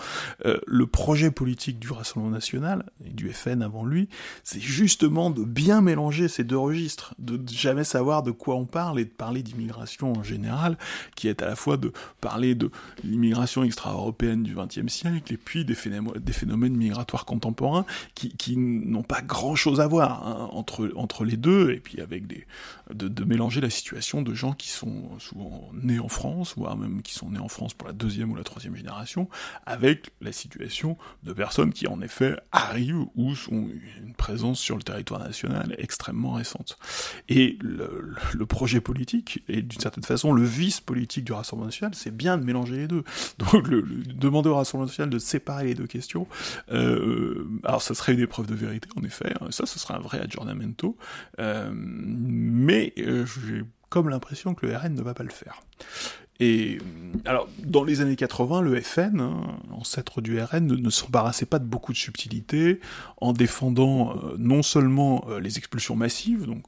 euh, le projet politique du Rassemblement National et du FN avant lui, c'est justement de bien mélanger ces deux registres, de jamais savoir de quoi on parle et de parler d'immigration en général, qui est à la fois de parler de l'immigration extra-européenne du XXe siècle puis des phénomènes, migratoires contemporains qui, n'ont pas grand-chose à voir hein, entre, entre les deux, et puis avec de, mélanger la situation de gens qui sont souvent nés en France, voire même qui sont nés en France pour la deuxième ou la troisième génération, avec la situation de personnes qui en effet arrivent ou sont une présence sur le territoire national extrêmement récente. Et le, projet politique, et d'une certaine façon le vice politique du Rassemblement national, c'est bien de mélanger les deux. Donc le demander au Rassemblement national de séparer les deux questions. Euh, alors ça serait une épreuve de vérité, en effet, hein. ça ce serait un vrai aggiornamento, euh, mais euh, j'ai comme l'impression que le RN ne va pas le faire. Et alors, dans les années 80, le FN, hein, ancêtre du RN, ne, s'embarrassait pas de beaucoup de subtilités, en défendant euh, non seulement euh, les expulsions massives, donc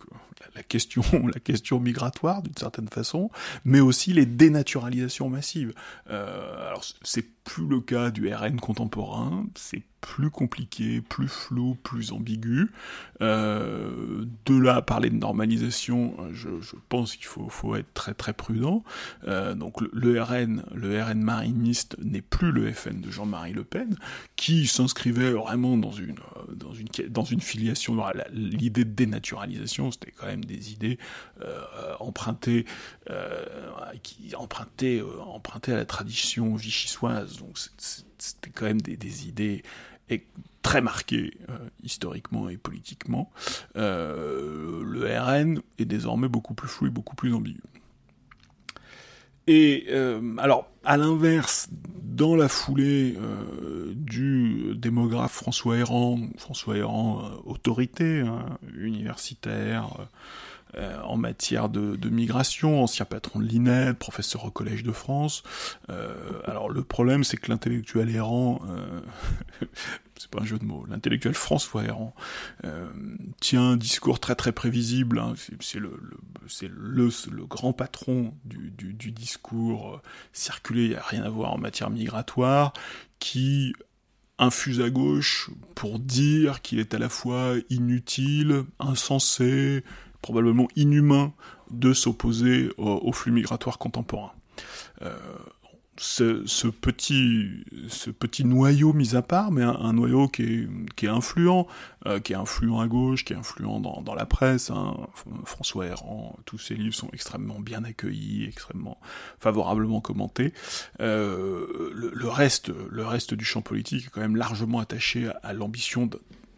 la question, la question migratoire d'une certaine façon, mais aussi les dénaturalisations massives. Euh, alors c'est plus le cas du RN contemporain, c'est plus compliqué, plus flou, plus ambigu. Euh, de là à parler de normalisation, je, je pense qu'il faut, être très très prudent. Euh, donc le, RN, le RN mariniste n'est plus le FN de Jean-Marie Le Pen, qui s'inscrivait vraiment dans une, dans une, dans une filiation. L'idée de dénaturalisation, c'était quand même des idées euh, empruntées, euh, qui empruntées, euh, empruntées à la tradition vichysoise. Donc c'était quand même des, des idées très marquées euh, historiquement et politiquement. Euh, le RN est désormais beaucoup plus flou et beaucoup plus ambigu. Et euh, alors, à l'inverse, dans la foulée du démographe François Héran, François Héran, autorité hein, universitaire euh, en matière de, migration, ancien patron de l'INED, professeur au Collège de France. alors le problème, c'est que l'intellectuel Héran c'est pas un jeu de mots, l'intellectuel François euh, tient un discours très très prévisible, hein, c'est le, le le, le, grand patron du, du, du discours euh, circulé, il n'y a rien à voir en matière migratoire, qui infuse à gauche pour dire qu'il est à la fois inutile, insensé, probablement inhumain de s'opposer au, au, flux migratoire contemporain. Euh, ce, petit, ce petit noyau mis à part, mais un, noyau qui est, influent, euh, qui est influent à gauche, qui est influent dans, la presse. Hein. François Héran, tous ses livres sont extrêmement bien accueillis, extrêmement favorablement commentés. Euh, le, le, reste, le reste du champ politique est quand même largement attaché à, à l'ambition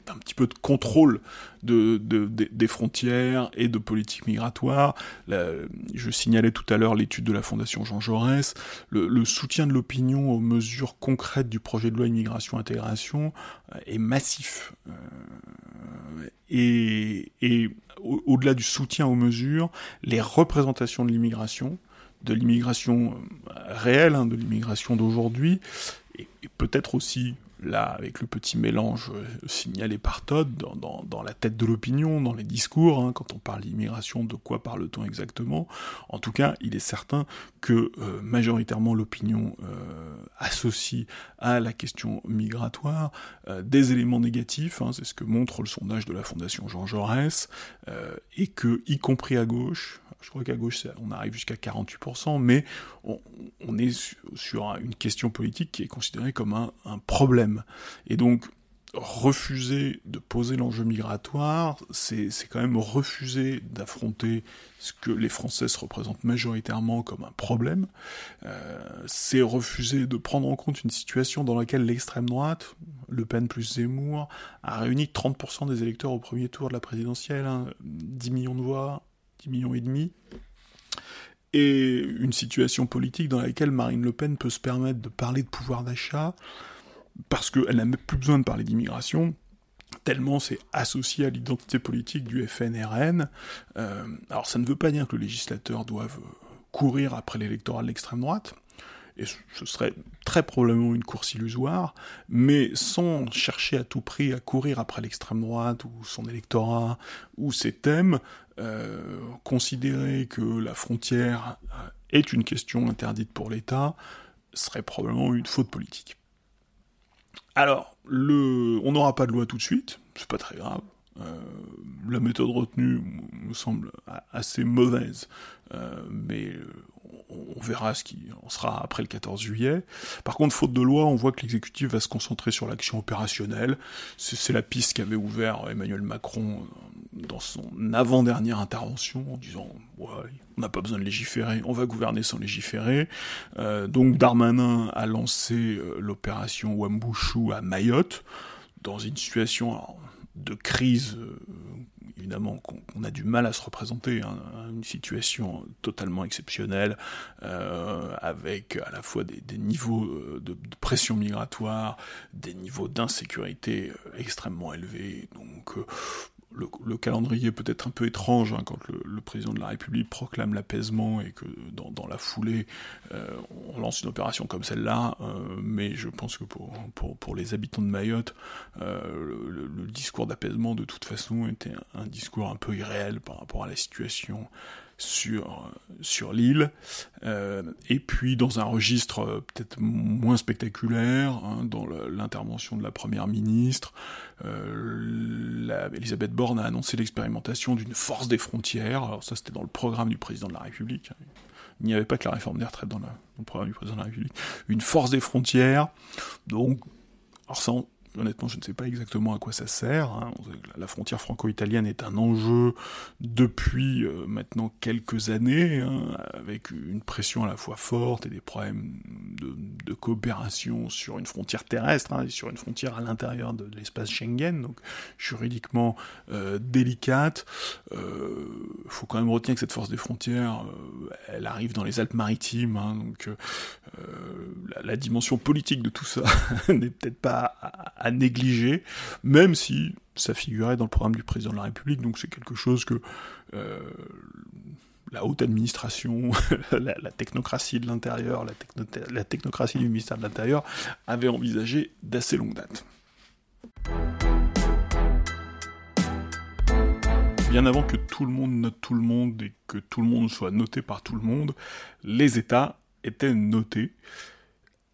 un petit peu de contrôle de, de, de, des frontières et de politique migratoire. Je signalais tout à l'heure l'étude de la Fondation Jean Jaurès. Le, soutien de l'opinion aux mesures concrètes du projet de loi immigration-intégration euh, est massif. Euh, et, au-delà au du soutien aux mesures, les représentations de l'immigration, de l'immigration euh, réelle, hein, de l'immigration d'aujourd'hui, et peut-être aussi là, avec le petit mélange euh, signalé par Todd, dans, la tête de l'opinion, dans les discours, hein, quand on parle d'immigration, de quoi parle-t-on exactement En tout cas, il est certain que euh, majoritairement l'opinion euh, associe à la question migratoire des éléments négatifs, hein, c'est ce que montre le sondage de la Fondation Jean Jaurès, et que, y compris à gauche, je crois qu'à gauche on arrive jusqu'à 48%, mais on, est sur, une question politique qui est considérée comme un problème. Et donc, refuser de poser l'enjeu migratoire, c'est quand même refuser d'affronter ce que les Français se représentent majoritairement comme un problème, euh, c'est refuser de prendre en compte une situation dans laquelle l'extrême droite, Le Pen plus Zemmour, a réuni 30% des électeurs au premier tour de la présidentielle, hein, 10 millions de voix, 10 millions et demi, et une situation politique dans laquelle Marine Le Pen peut se permettre de parler de pouvoir d'achat, parce qu'elle n'a même plus besoin de parler d'immigration, tellement c'est associé à l'identité politique du FNRN. Euh, alors ça ne veut pas dire que le législateur doive courir après l'électorat de l'extrême droite, et ce serait très probablement une course illusoire, mais sans chercher à tout prix à courir après l'extrême droite ou son électorat ou ses thèmes, euh, considérer que la frontière est une question interdite pour l'État serait probablement une faute politique. Alors, on n'aura pas de loi tout de suite, c'est pas très grave. Euh, la méthode retenue me semble assez mauvaise, euh, mais euh, on verra ce qui en sera après le 14 juillet. Par contre, faute de loi, on voit que l'exécutif va se concentrer sur l'action opérationnelle. C'est la piste qu'avait ouvert Emmanuel Macron dans son avant-dernière intervention en disant ouais, on n'a pas besoin de légiférer, on va gouverner sans légiférer. Euh, donc Darmanin a lancé l'opération Wambushu à Mayotte dans une situation de crise évidemment qu'on a du mal à se représenter, hein, une situation totalement exceptionnelle, euh, avec à la fois des, niveaux euh, de, pression migratoire, des niveaux d'insécurité euh, extrêmement élevés, donc le, calendrier peut être un peu étrange hein, quand le, président de la République proclame l'apaisement et que dans, la foulée euh, on lance une opération comme celle-là, euh, mais je pense que pour, les habitants de Mayotte, euh, le, discours d'apaisement de toute façon était un, discours un peu irréel par rapport à la situation sur, sur l'île, euh, et puis dans un registre euh, peut-être moins spectaculaire, hein, dans l'intervention de la première ministre, euh, Elisabeth Borne a annoncé l'expérimentation d'une force des frontières, alors ça c'était dans le programme du président de la République, il n'y avait pas que la réforme des retraites dans, le programme du président de la République, une force des frontières, donc, alors ça, honnêtement, je ne sais pas exactement à quoi ça sert. Hein. La frontière franco-italienne est un enjeu depuis euh, maintenant quelques années, hein, avec une pression à la fois forte et des problèmes de, coopération sur une frontière terrestre hein, et sur une frontière à l'intérieur de l'espace Schengen, donc juridiquement euh, délicate. Il euh, faut quand même retenir que cette force des frontières, elle arrive dans les Alpes-Maritimes, donc la, la, dimension politique de tout ça n'est peut-être pas à négliger, même si ça figurait dans le programme du président de la République, donc c'est quelque chose que euh, la haute administration, la, technocratie de l'intérieur, la, technocratie du ministère de l'Intérieur avait envisagé d'assez longue date. Bien avant que tout le monde note tout le monde et que tout le monde soit noté par tout le monde, les États étaient notés.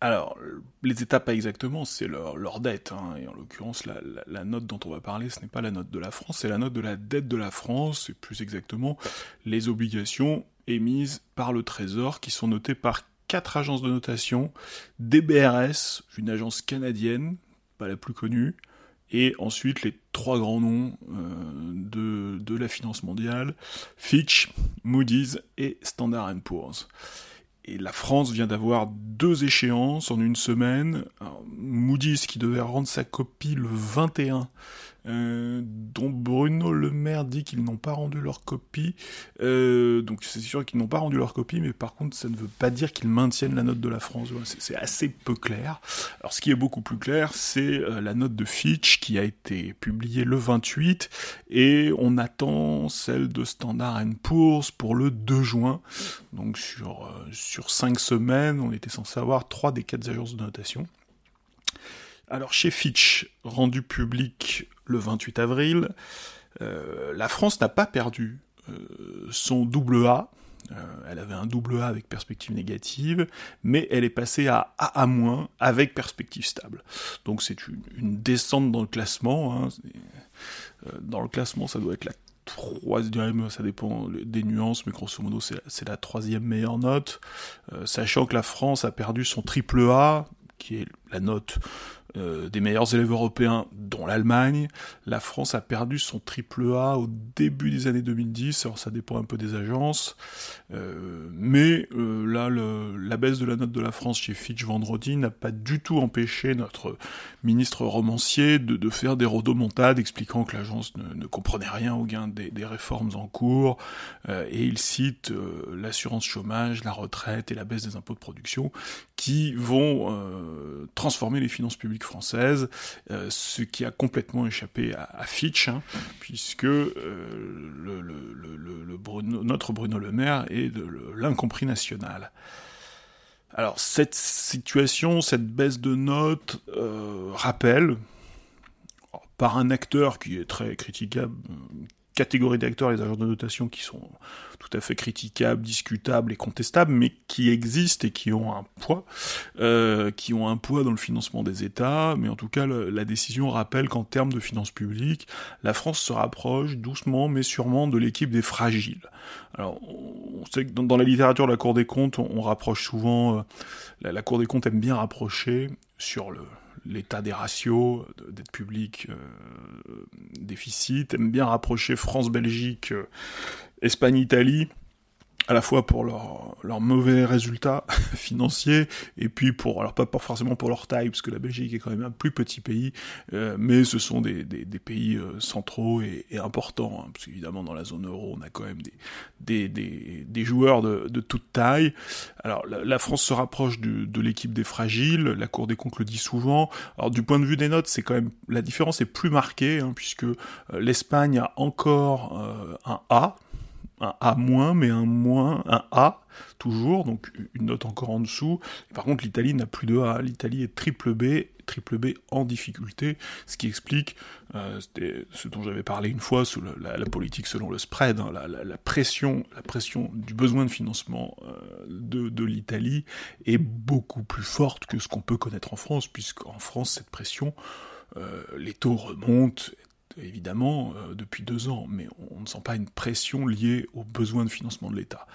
Alors, les États, pas exactement, c'est leur, dette. Hein, et en l'occurrence, la, note dont on va parler, ce n'est pas la note de la France, c'est la note de la dette de la France, et plus exactement, les obligations émises par le Trésor, qui sont notées par quatre agences de notation, DBRS, une agence canadienne, pas la plus connue, et ensuite les trois grands noms euh, de la finance mondiale, Fitch, Moody's et Standard Poor's. Et la France vient d'avoir deux échéances en une semaine. Moody's qui devait rendre sa copie le 21 euh, dont Bruno Le Maire dit qu'ils n'ont pas rendu leur copie. Euh, donc c'est sûr qu'ils n'ont pas rendu leur copie, mais par contre ça ne veut pas dire qu'ils maintiennent la note de la France. C'est assez peu clair. Alors ce qui est beaucoup plus clair, c'est euh, la note de Fitch qui a été publiée le 28 et on attend celle de Standard Poor's pour le 2 juin. Donc sur, sur 5 semaines, on était censé avoir 3 des 4 agences de notation. Alors chez Fitch, rendu public le 28 avril, euh, la France n'a pas perdu euh, son double A. Euh, elle avait un double A avec perspective négative, mais elle est passée à A à- avec perspective stable. Donc c'est une, descente dans le classement. Hein. dans le classement, ça doit être la troisième, ça dépend des nuances, mais grosso modo c'est la troisième meilleure note, sachant que la France a perdu son triple A, qui est la note euh, des meilleurs élèves européens, dont l'Allemagne. La France a perdu son triple A au début des années 2010, alors ça dépend un peu des agences. Euh, mais euh, là, la baisse de la note de la France chez Fitch vendredi n'a pas du tout empêché notre ministre romancier de, faire des rodomontades expliquant que l'agence ne, comprenait rien au gain des, des réformes en cours. et il cite l'assurance chômage, la retraite et la baisse des impôts de production qui vont transformer les finances publiques française, euh, ce qui a complètement échappé à, Fitch, hein, puisque euh, notre Bruno Le Maire est de l'incompris national. Alors cette situation, cette baisse de notes euh, rappelle par un acteur qui est très critiquable, catégorie d'acteurs, les agents de notation qui sont tout à fait critiquables, discutables et contestables, mais qui existent et qui ont un poids, euh, qui ont un poids dans le financement des États. Mais en tout cas, la décision rappelle qu'en termes de finances publiques, la France se rapproche doucement mais sûrement de l'équipe des fragiles. Alors, on sait que dans, la littérature de la Cour des comptes, on, rapproche souvent, euh, la Cour des comptes aime bien rapprocher sur le, l'état des ratios, dette publique, euh, déficit, aime bien rapprocher France-Belgique, euh, Espagne-Italie, à la fois pour leurs mauvais résultats financiers et puis pour alors pas, forcément pour leur taille parce que la Belgique est quand même un plus petit pays euh, mais ce sont des, pays euh, centraux et, importants hein, parce dans la zone euro on a quand même des, des, joueurs de, toute taille. Alors la, France se rapproche de, l'équipe des fragiles la Cour des comptes le dit souvent. Alors du point de vue des notes c'est quand même la différence est plus marquée hein, puisque euh, l'Espagne a encore un A un A moins, mais un moins, un A toujours, donc une note encore en dessous. Par contre, l'Italie n'a plus de A. L'Italie est triple B, triple B en difficulté, ce qui explique, euh, ce dont j'avais parlé une fois, sous la, politique selon le spread, hein, la, pression, la pression du besoin de financement euh, de, l'Italie est beaucoup plus forte que ce qu'on peut connaître en France, puisqu'en France, cette pression, euh, les taux remontent, évidemment, euh, depuis deux ans, mais on ne sent pas une pression liée aux besoins de financement de l'État.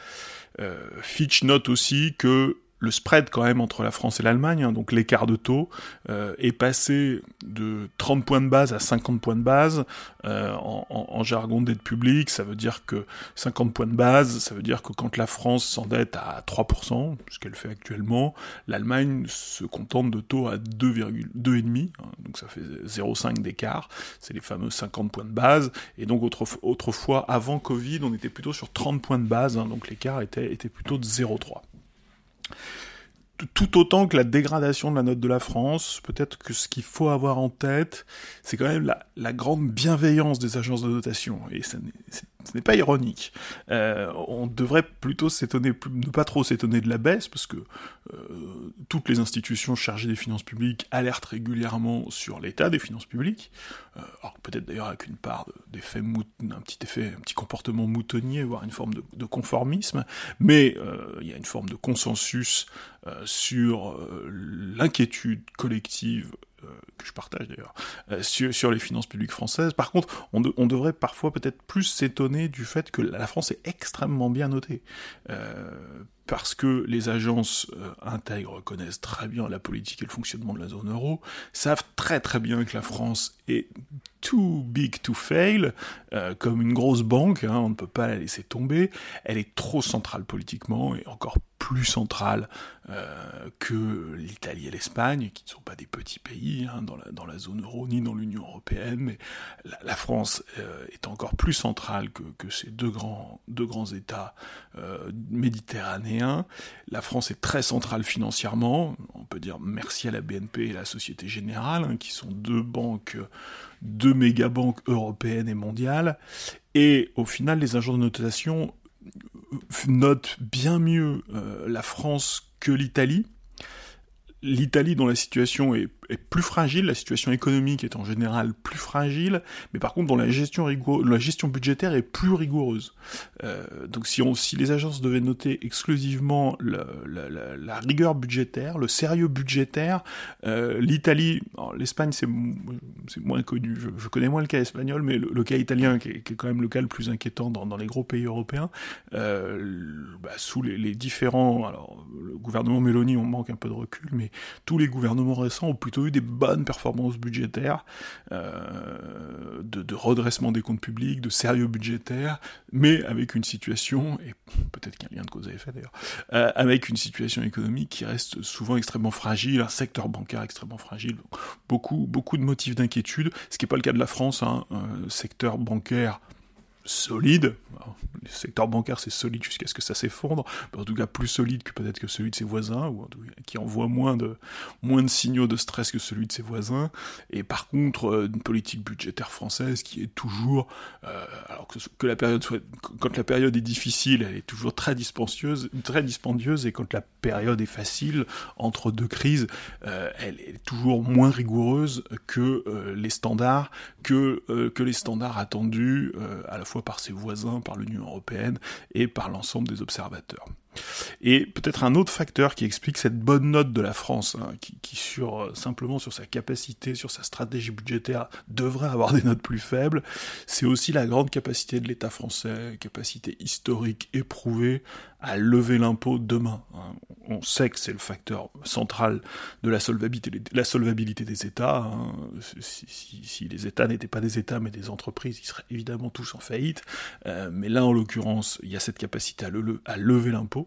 Euh, Fitch note aussi que le spread quand même entre la France et l'Allemagne, hein, donc l'écart de taux, euh, est passé de 30 points de base à 50 points de base. Euh, en, jargon d'aide publique, ça veut dire que 50 points de base, ça veut dire que quand la France s'endette à 3%, ce qu'elle fait actuellement, l'Allemagne se contente de taux à 2,5, hein, donc ça fait 0,5 d'écart, c'est les fameux 50 points de base, et donc autrefois, avant Covid, on était plutôt sur 30 points de base, hein, donc l'écart était, était plutôt de 0,3 tout autant que la dégradation de la note de la France, peut-être que ce qu'il faut avoir en tête, c'est quand même la, grande bienveillance des agences de notation. Ce n'est pas ironique. Euh, on devrait plutôt s'étonner, ne pas trop s'étonner de la baisse, parce que euh, toutes les institutions chargées des finances publiques alertent régulièrement sur l'état des finances publiques. Euh, alors peut-être d'ailleurs avec une part d'effet, un petit effet, un petit comportement moutonnier, voire une forme de, conformisme, mais il y a une forme de consensus sur l'inquiétude collective que je partage d'ailleurs, sur, les finances publiques françaises. Par contre, on, devrait parfois peut-être plus s'étonner du fait que la France est extrêmement bien notée parce que les agences euh, intègres connaissent très bien la politique et le fonctionnement de la zone euro, savent très très bien que la France est too big to fail, euh, comme une grosse banque, hein, on ne peut pas la laisser tomber, elle est trop centrale politiquement et encore plus centrale euh, que l'Italie et l'Espagne, qui ne sont pas des petits pays hein, dans, la, zone euro ni dans l'Union européenne, mais la, France euh, est encore plus centrale que, ces deux grands, États euh, La France est très centrale financièrement, on peut dire merci à la BNP et la Société Générale, hein, qui sont deux banques, deux méga-banques européennes et mondiales, et au final, les agents de notation note bien mieux euh, la France que l'Italie. L'Italie, dont la situation est est plus fragile, la situation économique est en général plus fragile, mais par contre, dont la gestion, la gestion budgétaire est plus rigoureuse. Euh, donc si, on, si les agences devaient noter exclusivement la, rigueur budgétaire, le sérieux budgétaire, euh, l'Italie, l'Espagne c'est moins connu, je, connais moins le cas espagnol, mais le, cas italien, qui est, quand même le cas le plus inquiétant dans, dans les gros pays européens, euh, bah, sous les, les, différents, alors le gouvernement Meloni, on manque un peu de recul, mais tous les gouvernements récents ont plutôt eu des bonnes performances budgétaires, euh, de, redressement des comptes publics, de sérieux budgétaire, mais avec une situation, et peut-être qu'il y a un lien de cause à effet d'ailleurs, euh, avec une situation économique qui reste souvent extrêmement fragile, un secteur bancaire extrêmement fragile, beaucoup, beaucoup de motifs d'inquiétude, ce qui n'est pas le cas de la France, hein, secteur bancaire solide. le secteur bancaire, c'est solide jusqu'à ce que ça s'effondre, en tout cas plus solide que peut-être que celui de ses voisins, ou en tout cas, qui envoie moins de, moins de signaux de stress que celui de ses voisins. Et par contre, euh, une politique budgétaire française qui est toujours, euh, alors que, la période soit, quand la période est difficile, elle est toujours très dispendieuse, très dispendieuse, et quand la période est facile, entre deux crises, euh, elle est toujours moins rigoureuse que les standards, que, que les standards attendus à la fois par ses voisins, par l'Union européenne et par l'ensemble des observateurs. Et peut-être un autre facteur qui explique cette bonne note de la France, hein, qui, sur euh, simplement sur sa capacité, sur sa stratégie budgétaire, devrait avoir des notes plus faibles, c'est aussi la grande capacité de l'État français, capacité historique éprouvée à lever l'impôt demain. Hein. On sait que c'est le facteur central de la solvabilité, des États. Hein. Si, les États n'étaient pas des États mais des entreprises, ils seraient évidemment tous en faillite. Euh, mais là, en l'occurrence, il y a cette capacité à lever l'impôt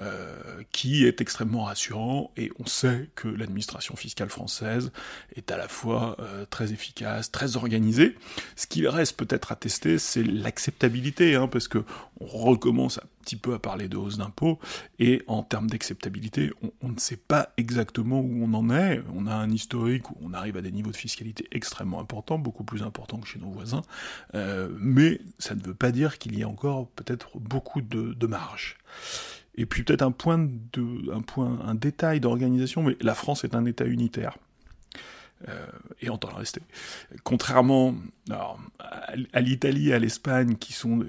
euh, qui est extrêmement rassurant, et on sait que l'administration fiscale française est à la fois euh, très efficace, très organisée. Ce qu'il reste peut-être à tester, c'est l'acceptabilité, hein, parce que on recommence un petit peu à parler de hausse d'impôts, et en termes d'acceptabilité, on, ne sait pas exactement où on en est. On a un historique où on arrive à des niveaux de fiscalité extrêmement importants, beaucoup plus importants que chez nos voisins, euh, mais ça ne veut pas dire qu'il y a encore peut-être beaucoup de, de marge. Et puis peut-être un point de, un point, un détail d'organisation, mais la France est un État unitaire. Euh, et entend le rester. Contrairement à, l'Italie et à l'Espagne, qui sont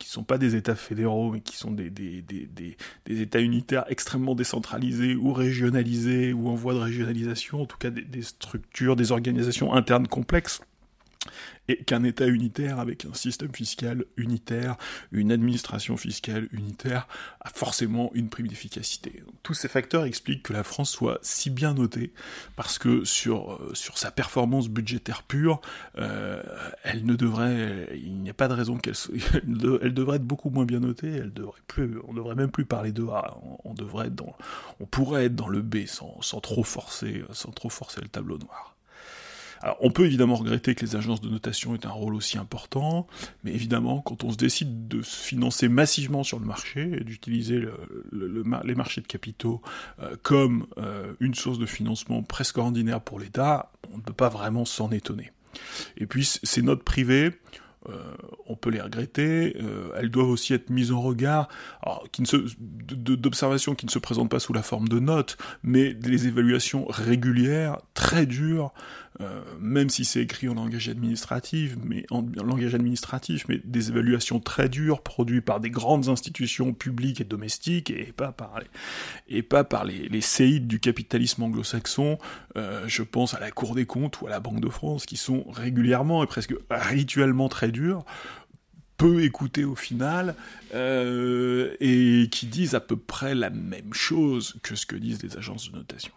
sont pas des États fédéraux, mais qui sont des, des, des, États unitaires extrêmement décentralisés ou régionalisés ou en voie de régionalisation, en tout cas des structures, des organisations internes complexes et qu'un État unitaire avec un système fiscal unitaire, une administration fiscale unitaire, a forcément une prime d'efficacité. Tous ces facteurs expliquent que la France soit si bien notée, parce que sur, euh, sur sa performance budgétaire pure, euh, elle ne devrait, il n'y a pas de raison qu'elle elle devrait être beaucoup moins bien notée, elle devrait plus, on devrait même plus parler de A, on, devrait être dans, on pourrait être dans le B sans, sans trop forcer, sans trop forcer le tableau noir. On peut évidemment regretter que les agences de notation aient un rôle aussi important, mais évidemment, quand on se décide de se financer massivement sur le marché et d'utiliser les marchés de capitaux euh, comme euh, une source de financement presque ordinaire pour l'État, on ne peut pas vraiment s'en étonner. Et puis, ces notes privées, euh, on peut les regretter, elles doivent aussi être mises en regard, d'observations qui ne se présentent pas sous la forme de notes, mais des évaluations régulières, très dures, euh, même si c'est écrit en langage administratif, mais en, langage administratif, mais des évaluations très dures produites par des grandes institutions publiques et domestiques et pas par les, et pas par les, séides du capitalisme anglo-saxon. Euh, je pense à la Cour des comptes ou à la Banque de France qui sont régulièrement et presque rituellement très dures peu écoutés au final, euh, et qui disent à peu près la même chose que ce que disent les agences de notation.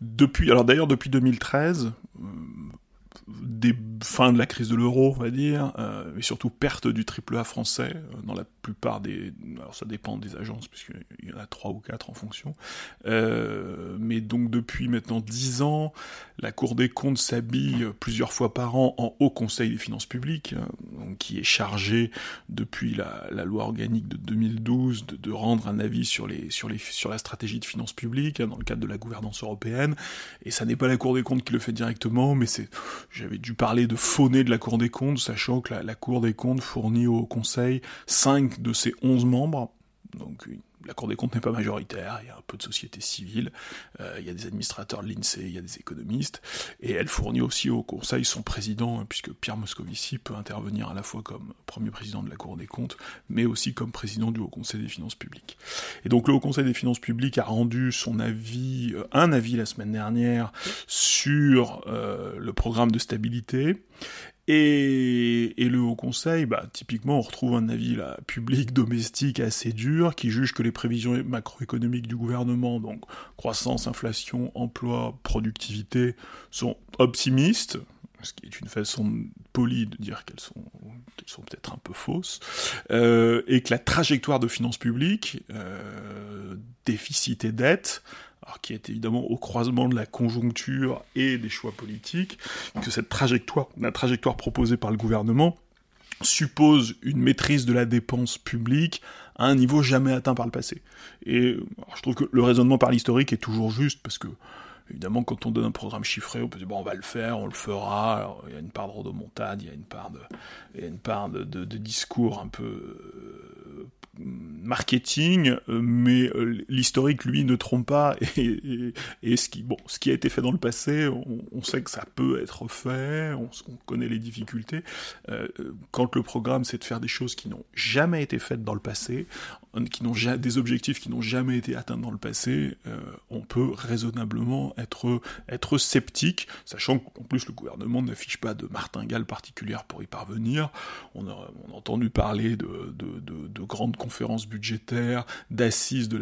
Depuis, alors d'ailleurs depuis 2013, des fins de la crise de l'euro, on va dire, euh, et surtout perte du triple A français euh, dans la plupart des, alors ça dépend des agences puisqu'il y en a trois ou quatre en fonction, euh, mais donc depuis maintenant dix ans, la Cour des comptes s'habille plusieurs fois par an en Haut Conseil des finances publiques, hein, donc, qui est chargé depuis la, loi organique de 2012 de, de, rendre un avis sur les sur les sur la stratégie de finances publiques hein, dans le cadre de la gouvernance européenne, et ça n'est pas la Cour des comptes qui le fait directement, mais c'est j'avais dû parler de fauné de la Cour des comptes, sachant que la, Cour des comptes fournit au Conseil 5 de ses 11 membres, donc la Cour des comptes n'est pas majoritaire, il y a un peu de société civile, euh, il y a des administrateurs de l'INSEE, il y a des économistes, et elle fournit aussi au Conseil son président, hein, puisque Pierre Moscovici peut intervenir à la fois comme premier président de la Cour des comptes, mais aussi comme président du Haut Conseil des finances publiques. Et donc le Haut Conseil des finances publiques a rendu son avis, euh, un avis la semaine dernière sur euh, le programme de stabilité, et, le Haut Conseil, bah, typiquement, on retrouve un avis là, public, domestique assez dur, qui juge que les prévisions macroéconomiques du gouvernement, donc croissance, inflation, emploi, productivité, sont optimistes, ce qui est une façon polie de dire qu'elles sont, peut-être un peu fausses, euh, et que la trajectoire de finances publiques, euh, déficit et dette, alors qui est évidemment au croisement de la conjoncture et des choix politiques, que cette trajectoire, la trajectoire proposée par le gouvernement, suppose une maîtrise de la dépense publique à un niveau jamais atteint par le passé. Et je trouve que le raisonnement par l'historique est toujours juste, parce que évidemment, quand on donne un programme chiffré, on peut dire bon, on va le faire, on le fera. Alors, il y a une part de rodomontade, il y a une part de, discours un peu marketing, euh, mais euh, l'historique, lui, ne trompe pas, et, ce, qui, bon, ce qui a été fait dans le passé, on, sait que ça peut être fait, on, connaît les difficultés. Euh, quand le programme, c'est de faire des choses qui n'ont jamais été faites dans le passé, qui n'ont des objectifs qui n'ont jamais été atteints dans le passé, on peut raisonnablement être, sceptique, sachant qu'en plus le gouvernement n'affiche pas de martingale particulière pour y parvenir. On a, entendu parler de, de grandes conférences d'assises de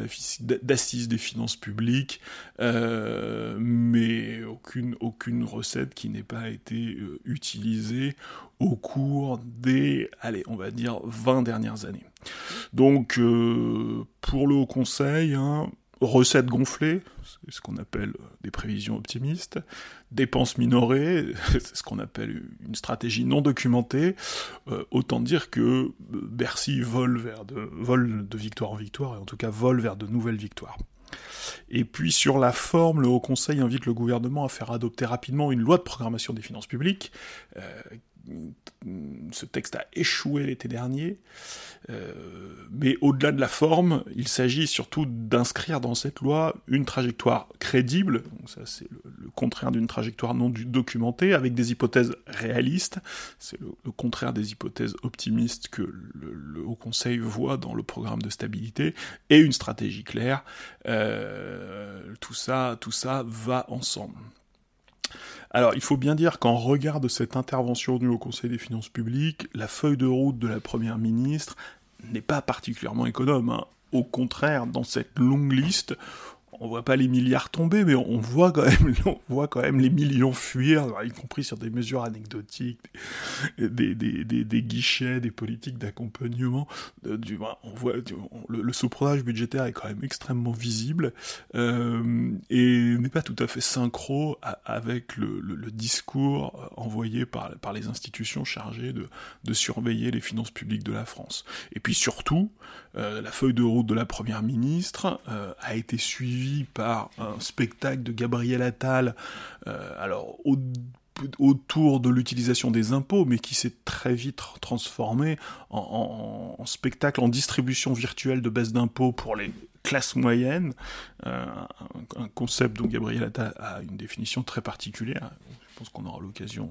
d'assises des finances publiques, euh, mais aucune aucune recette qui n'ait pas été euh, utilisée au cours des, allez, on va dire 20 dernières années. Donc euh, pour le Haut Conseil, hein, recettes gonflées, c'est ce qu'on appelle des prévisions optimistes, dépenses minorées, c'est ce qu'on appelle une stratégie non documentée, euh, autant dire que Bercy vole, vers de, vole de victoire en victoire, et en tout cas vole vers de nouvelles victoires. Et puis sur la forme, le Haut Conseil invite le gouvernement à faire adopter rapidement une loi de programmation des finances publiques, euh, ce texte a échoué l'été dernier, euh, mais au-delà de la forme, il s'agit surtout d'inscrire dans cette loi une trajectoire crédible, donc ça c'est le, contraire d'une trajectoire non documentée, avec des hypothèses réalistes, c'est le, contraire des hypothèses optimistes que le, Haut Conseil voit dans le programme de stabilité, et une stratégie claire. Euh, tout ça, tout ça va ensemble. Alors, il faut bien dire qu'en regard de cette intervention du Haut Conseil des finances publiques, la feuille de route de la Première ministre n'est pas particulièrement économe. Hein. Au contraire, dans cette longue liste, on voit pas les milliards tomber, mais on voit quand même, on voit quand même les millions fuir, y compris sur des mesures anecdotiques, des, des, des, guichets, des politiques d'accompagnement. Du, on voit le, le budgétaire est quand même extrêmement visible euh, et n'est pas tout à fait synchro avec le, le, discours euh, envoyé par, par les institutions chargées de, de surveiller les finances publiques de la France. Et puis surtout, euh, la feuille de route de la première ministre euh, a été suivie par un spectacle de Gabriel Attal, euh, alors autour de l'utilisation des impôts, mais qui s'est très vite transformé en, spectacle en distribution virtuelle de baisse d'impôts pour les classes moyennes, un, concept dont Gabriel Attal a une définition très particulière, pense qu'on aura l'occasion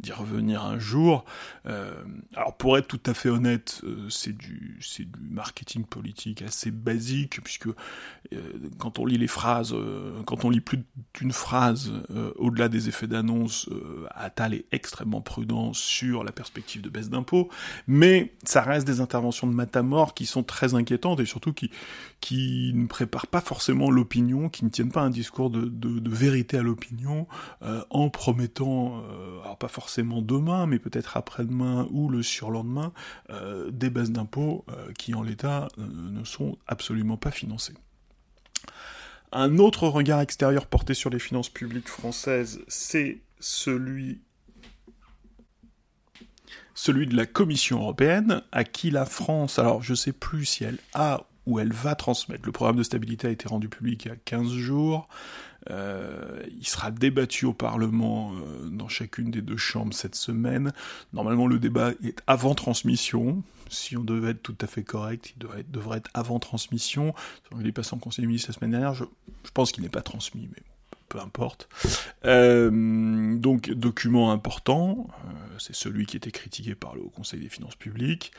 d'y revenir un jour. Euh, alors pour être tout à fait honnête, euh, c'est du, du marketing politique assez basique, puisque euh, quand on lit les phrases, quand on lit plus d'une phrase au-delà des effets d'annonce, Attal est extrêmement prudent sur la perspective de baisse d'impôts, mais ça reste des interventions de matamor qui sont très inquiétantes et surtout qui, qui ne préparent pas forcément l'opinion, qui ne tiennent pas un discours de, de, de vérité à l'opinion en promettant mettant, euh, alors pas forcément demain, mais peut-être après-demain ou le surlendemain, euh, des baisses d'impôts euh, qui en l'état ne sont absolument pas financées. Un autre regard extérieur porté sur les finances publiques françaises, c'est celui celui de la Commission européenne, à qui la France, alors je sais plus si elle a ou elle va transmettre, le programme de stabilité a été rendu public il y a 15 jours, euh, il sera débattu au Parlement euh, dans chacune des deux chambres cette semaine. Normalement, le débat est avant transmission. Si on devait être tout à fait correct, il devrait être, avant transmission. Il est passé en Conseil des ministres la semaine dernière. Je, pense qu'il n'est pas transmis, mais peu importe. Euh, donc, document important, c'est celui qui était critiqué par le Conseil des finances publiques,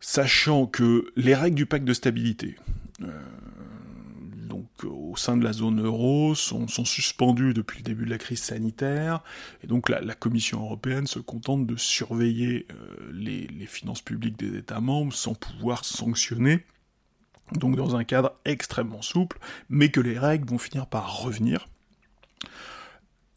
sachant que les règles du pacte de stabilité, donc au sein de la zone euro sont, suspendus depuis le début de la crise sanitaire, et donc la, Commission européenne se contente de surveiller euh, les, finances publiques des États membres sans pouvoir sanctionner, donc dans un cadre extrêmement souple, mais que les règles vont finir par revenir.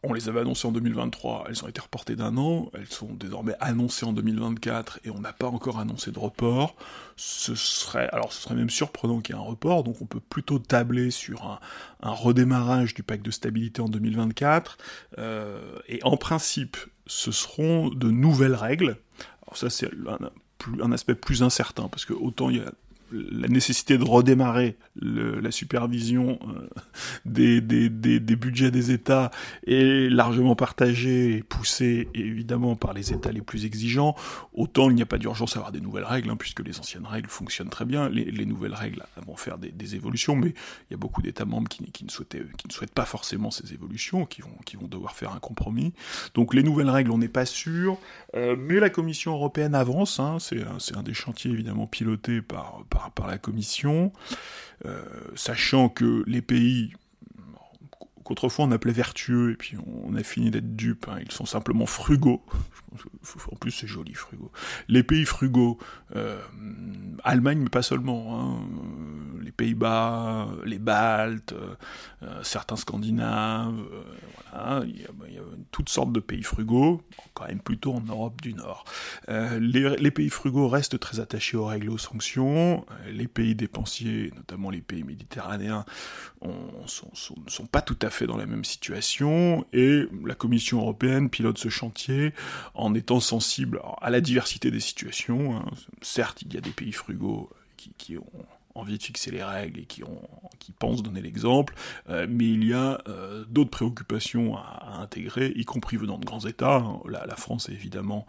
On les avait annoncées en 2023, elles ont été reportées d'un an, elles sont désormais annoncées en 2024 et on n'a pas encore annoncé de report. Ce serait, alors ce serait même surprenant qu'il y ait un report, donc on peut plutôt tabler sur un, redémarrage du pacte de stabilité en 2024. Euh, et en principe, ce seront de nouvelles règles. Alors ça c'est un, un aspect plus incertain parce que autant il y a la nécessité de redémarrer la supervision euh, des, des, des, budgets des États est largement partagée et poussée évidemment par les États les plus exigeants, autant il n'y a pas d'urgence à avoir des nouvelles règles, hein, puisque les anciennes règles fonctionnent très bien. Les, les nouvelles règles vont faire des, évolutions, mais il y a beaucoup d'États membres qui, ne qui ne souhaitent pas forcément ces évolutions, qui vont, qui vont devoir faire un compromis. Donc les nouvelles règles, on n'est pas sûr, euh, mais la Commission européenne avance, hein, c'est un, des chantiers évidemment pilotés par, par par, la Commission, euh, sachant que les pays qu'autrefois on appelait vertueux, et puis on a fini d'être dupes, hein, ils sont simplement frugaux. En plus, c'est joli, frugaux. Les pays frugaux, euh, Allemagne, mais pas seulement, hein, les Pays-Bas, les Baltes, euh, certains Scandinaves, voilà, il y, a, toutes sortes de pays frugaux, quand même plutôt en Europe du Nord. Euh, les, pays frugaux restent très attachés aux règles aux sanctions. Euh, les pays dépensiers, notamment les pays méditerranéens, ne sont, pas tout à fait dans la même situation. Et la Commission européenne pilote ce chantier en étant sensible à la diversité des situations. Hein. Certes, il y a des pays frugaux qui, ont envie de fixer les règles et qui, ont, qui pensent donner l'exemple, euh, mais il y a euh, d'autres préoccupations à, intégrer, y compris venant de grands États. Hein. La, la, France est évidemment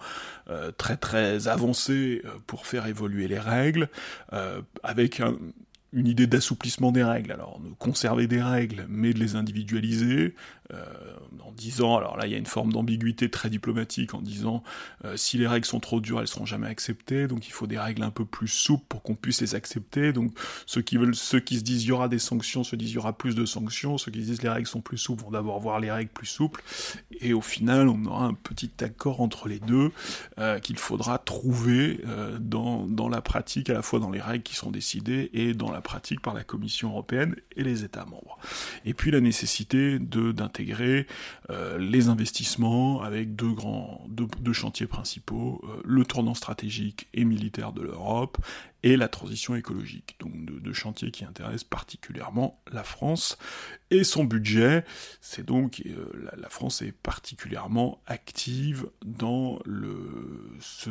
euh, très très avancée pour faire évoluer les règles, avec un, une idée d'assouplissement des règles, alors conserver des règles, mais de les individualiser, en disant, alors là il y a une forme d'ambiguïté très diplomatique, en disant euh, si les règles sont trop dures, elles seront jamais acceptées, donc il faut des règles un peu plus souples pour qu'on puisse les accepter, donc ceux qui veulent, ceux qui se disent il y aura des sanctions, se disent il y aura plus de sanctions, ceux qui se disent les règles sont plus souples vont d'abord voir les règles plus souples, et au final on aura un petit accord entre les deux euh, qu'il faudra trouver dans, dans la pratique, à la fois dans les règles qui sont décidées et dans la pratique par la Commission européenne et les États membres. Et puis la nécessité de d'intégrer euh, les investissements avec deux grands deux, chantiers principaux, euh, le tournant stratégique et militaire de l'Europe et la transition écologique. Donc deux, chantiers qui intéressent particulièrement la France et son budget. C'est donc euh, la, France est particulièrement active dans le, ce,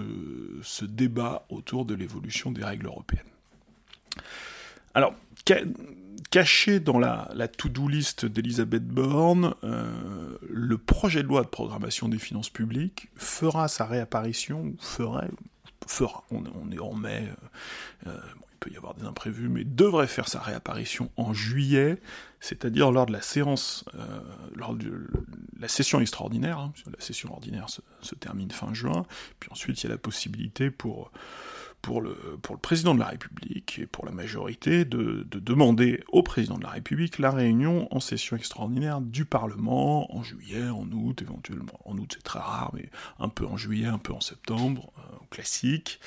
ce débat autour de l'évolution des règles européennes. Alors, caché dans la, to-do list d'Elisabeth Borne, euh, le projet de loi de programmation des finances publiques fera sa réapparition, ou ferait, fera, on, est en mai, euh, euh, il peut y avoir des imprévus, mais devrait faire sa réapparition en juillet, c'est-à-dire lors de la séance, lors de la session extraordinaire, hein, la session ordinaire se, se, termine fin juin, puis ensuite il y a la possibilité pour pour le, président de la République et pour la majorité de, de, demander au président de la République la réunion en session extraordinaire du Parlement en juillet, en août, éventuellement. En août c'est très rare, mais un peu en juillet, un peu en septembre, euh, classique.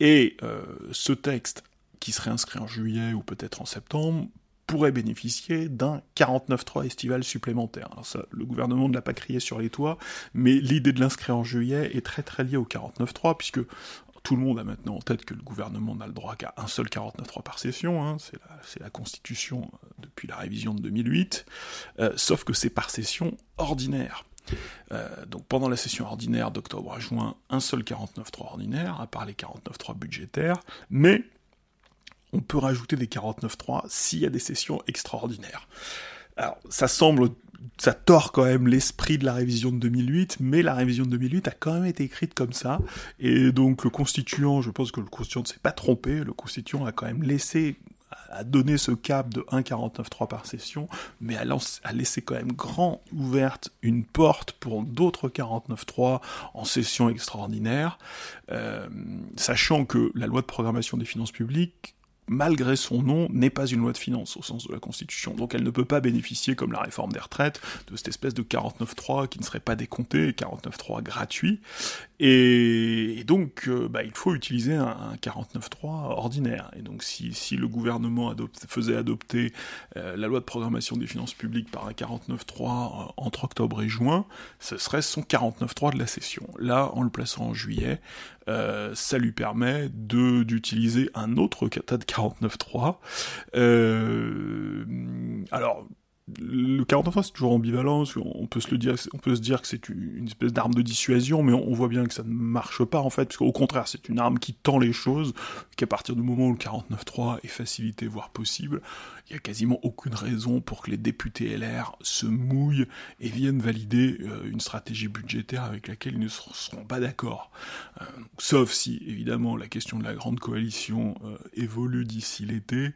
Et euh, ce texte qui serait inscrit en juillet ou peut-être en septembre pourrait bénéficier d'un 49.3 estival supplémentaire. Ça, le gouvernement ne l'a pas crié sur les toits, mais l'idée de l'inscrire en juillet est très très liée au 49.3, puisque tout le monde a maintenant en tête que le gouvernement n'a le droit qu'à un seul 49.3 par session, hein, c'est la, Constitution euh, depuis la révision de 2008, euh, sauf que c'est par session ordinaire. Euh, donc pendant la session ordinaire d'octobre à juin, un seul 49.3 ordinaire, à part les 49.3 budgétaires, mais on peut rajouter des 49.3 s'il y a des sessions extraordinaires. Alors, ça semble ça tord quand même l'esprit de la révision de 2008, mais la révision de 2008 a quand même été écrite comme ça, et donc le constituant, je pense que le constituant ne s'est pas trompé, le constituant a quand même laissé a donné ce cap de 1,49,3 par session, mais a, laissé quand même grand ouverte une porte pour d'autres 49,3 en session extraordinaire, euh, sachant que la loi de programmation des finances publiques malgré son nom, n'est pas une loi de finances au sens de la Constitution. Donc elle ne peut pas bénéficier, comme la réforme des retraites, de cette espèce de 49.3 qui ne serait pas décompté, 49.3 gratuit. Et, donc, euh, bah, il faut utiliser un, 49.3 ordinaire. Et donc, si, le gouvernement faisait adopter euh, la loi de programmation des finances publiques par un 49.3 entre octobre et juin, ce serait son 49.3 de la session. Là, en le plaçant en juillet, ça lui permet d'utiliser un autre kata de 49.3. alors, le 49 c'est toujours ambivalent, on peut se le dire, on peut se dire que c'est une espèce d'arme de dissuasion, mais on, voit bien que ça ne marche pas en fait, parce qu'au contraire, c'est une arme qui tend les choses, qu'à partir du moment où le 49.3 est facilité, voire possible, il n'y a quasiment aucune raison pour que les députés LR se mouillent et viennent valider euh, une stratégie budgétaire avec laquelle ils ne seront pas d'accord. Euh, sauf si, évidemment, la question de la grande coalition euh, évolue d'ici l'été,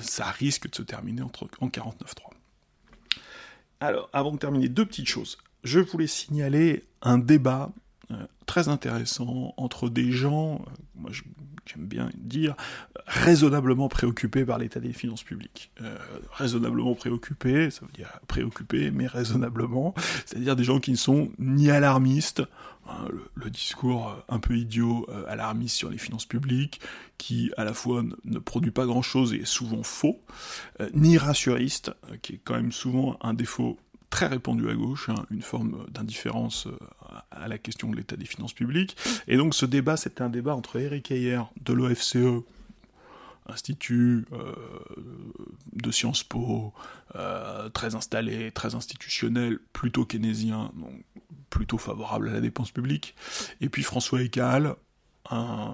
ça risque de se terminer entre, en 49.3. Alors, avant de terminer, deux petites choses. Je voulais signaler un débat euh, très intéressant entre des gens, euh, j'aime bien dire, raisonnablement préoccupés par l'état des finances publiques. Euh, raisonnablement préoccupés, ça veut dire préoccupés, mais raisonnablement, c'est-à-dire des gens qui ne sont ni alarmistes, hein, le, discours un peu idiot alarmiste sur les finances publiques, qui à la fois ne, produit pas grand-chose et est souvent faux, ni rassuriste, qui est quand même souvent un défaut très répandu à gauche, hein, une forme d'indifférence à la question de l'état des finances publiques. Et donc ce débat, c'était un débat entre Eric Heyer de l'OFCE, institut euh, de Sciences Po, euh, très installé, très institutionnel, plutôt keynésien, donc plutôt favorable à la dépense publique, et puis François Ecal, un,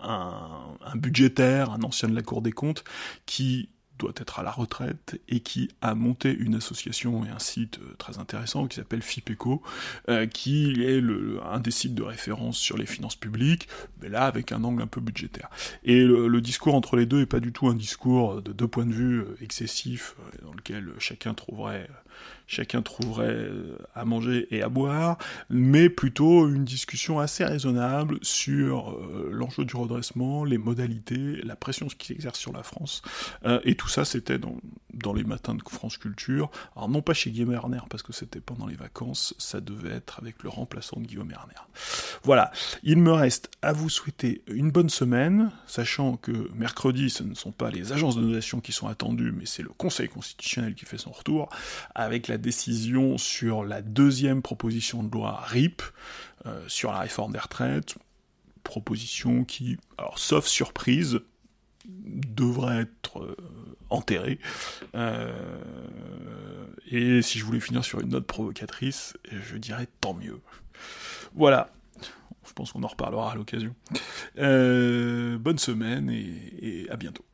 un budgétaire, un ancien de la Cour des comptes, qui doit être à la retraite et qui a monté une association et un site euh, très intéressant qui s'appelle FIPECO, euh, qui est un des sites de référence sur les finances publiques, mais là avec un angle un peu budgétaire. Et le, discours entre les deux est pas du tout un discours de deux points de vue euh, excessifs dans lequel chacun trouverait chacun trouverait à manger et à boire, mais plutôt une discussion assez raisonnable sur l'enjeu du redressement, les modalités, la pression qui s'exerce sur la France, et tout ça, c'était dans, les matins de France Culture. Alors, non pas chez Guillaume Erner, parce que c'était pendant les vacances, ça devait être avec le remplaçant de Guillaume Erner. Voilà, il me reste à vous souhaiter une bonne semaine, sachant que mercredi, ce ne sont pas les agences de notation qui sont attendues, mais c'est le Conseil constitutionnel qui fait son retour, la décision sur la deuxième proposition de loi RIP, euh, sur la réforme des retraites, proposition qui, alors sauf surprise, devrait être euh, enterré. Euh, et si je voulais finir sur une note provocatrice, je dirais tant mieux. Voilà. Je pense qu'on en reparlera à l'occasion. Euh, bonne semaine et à bientôt.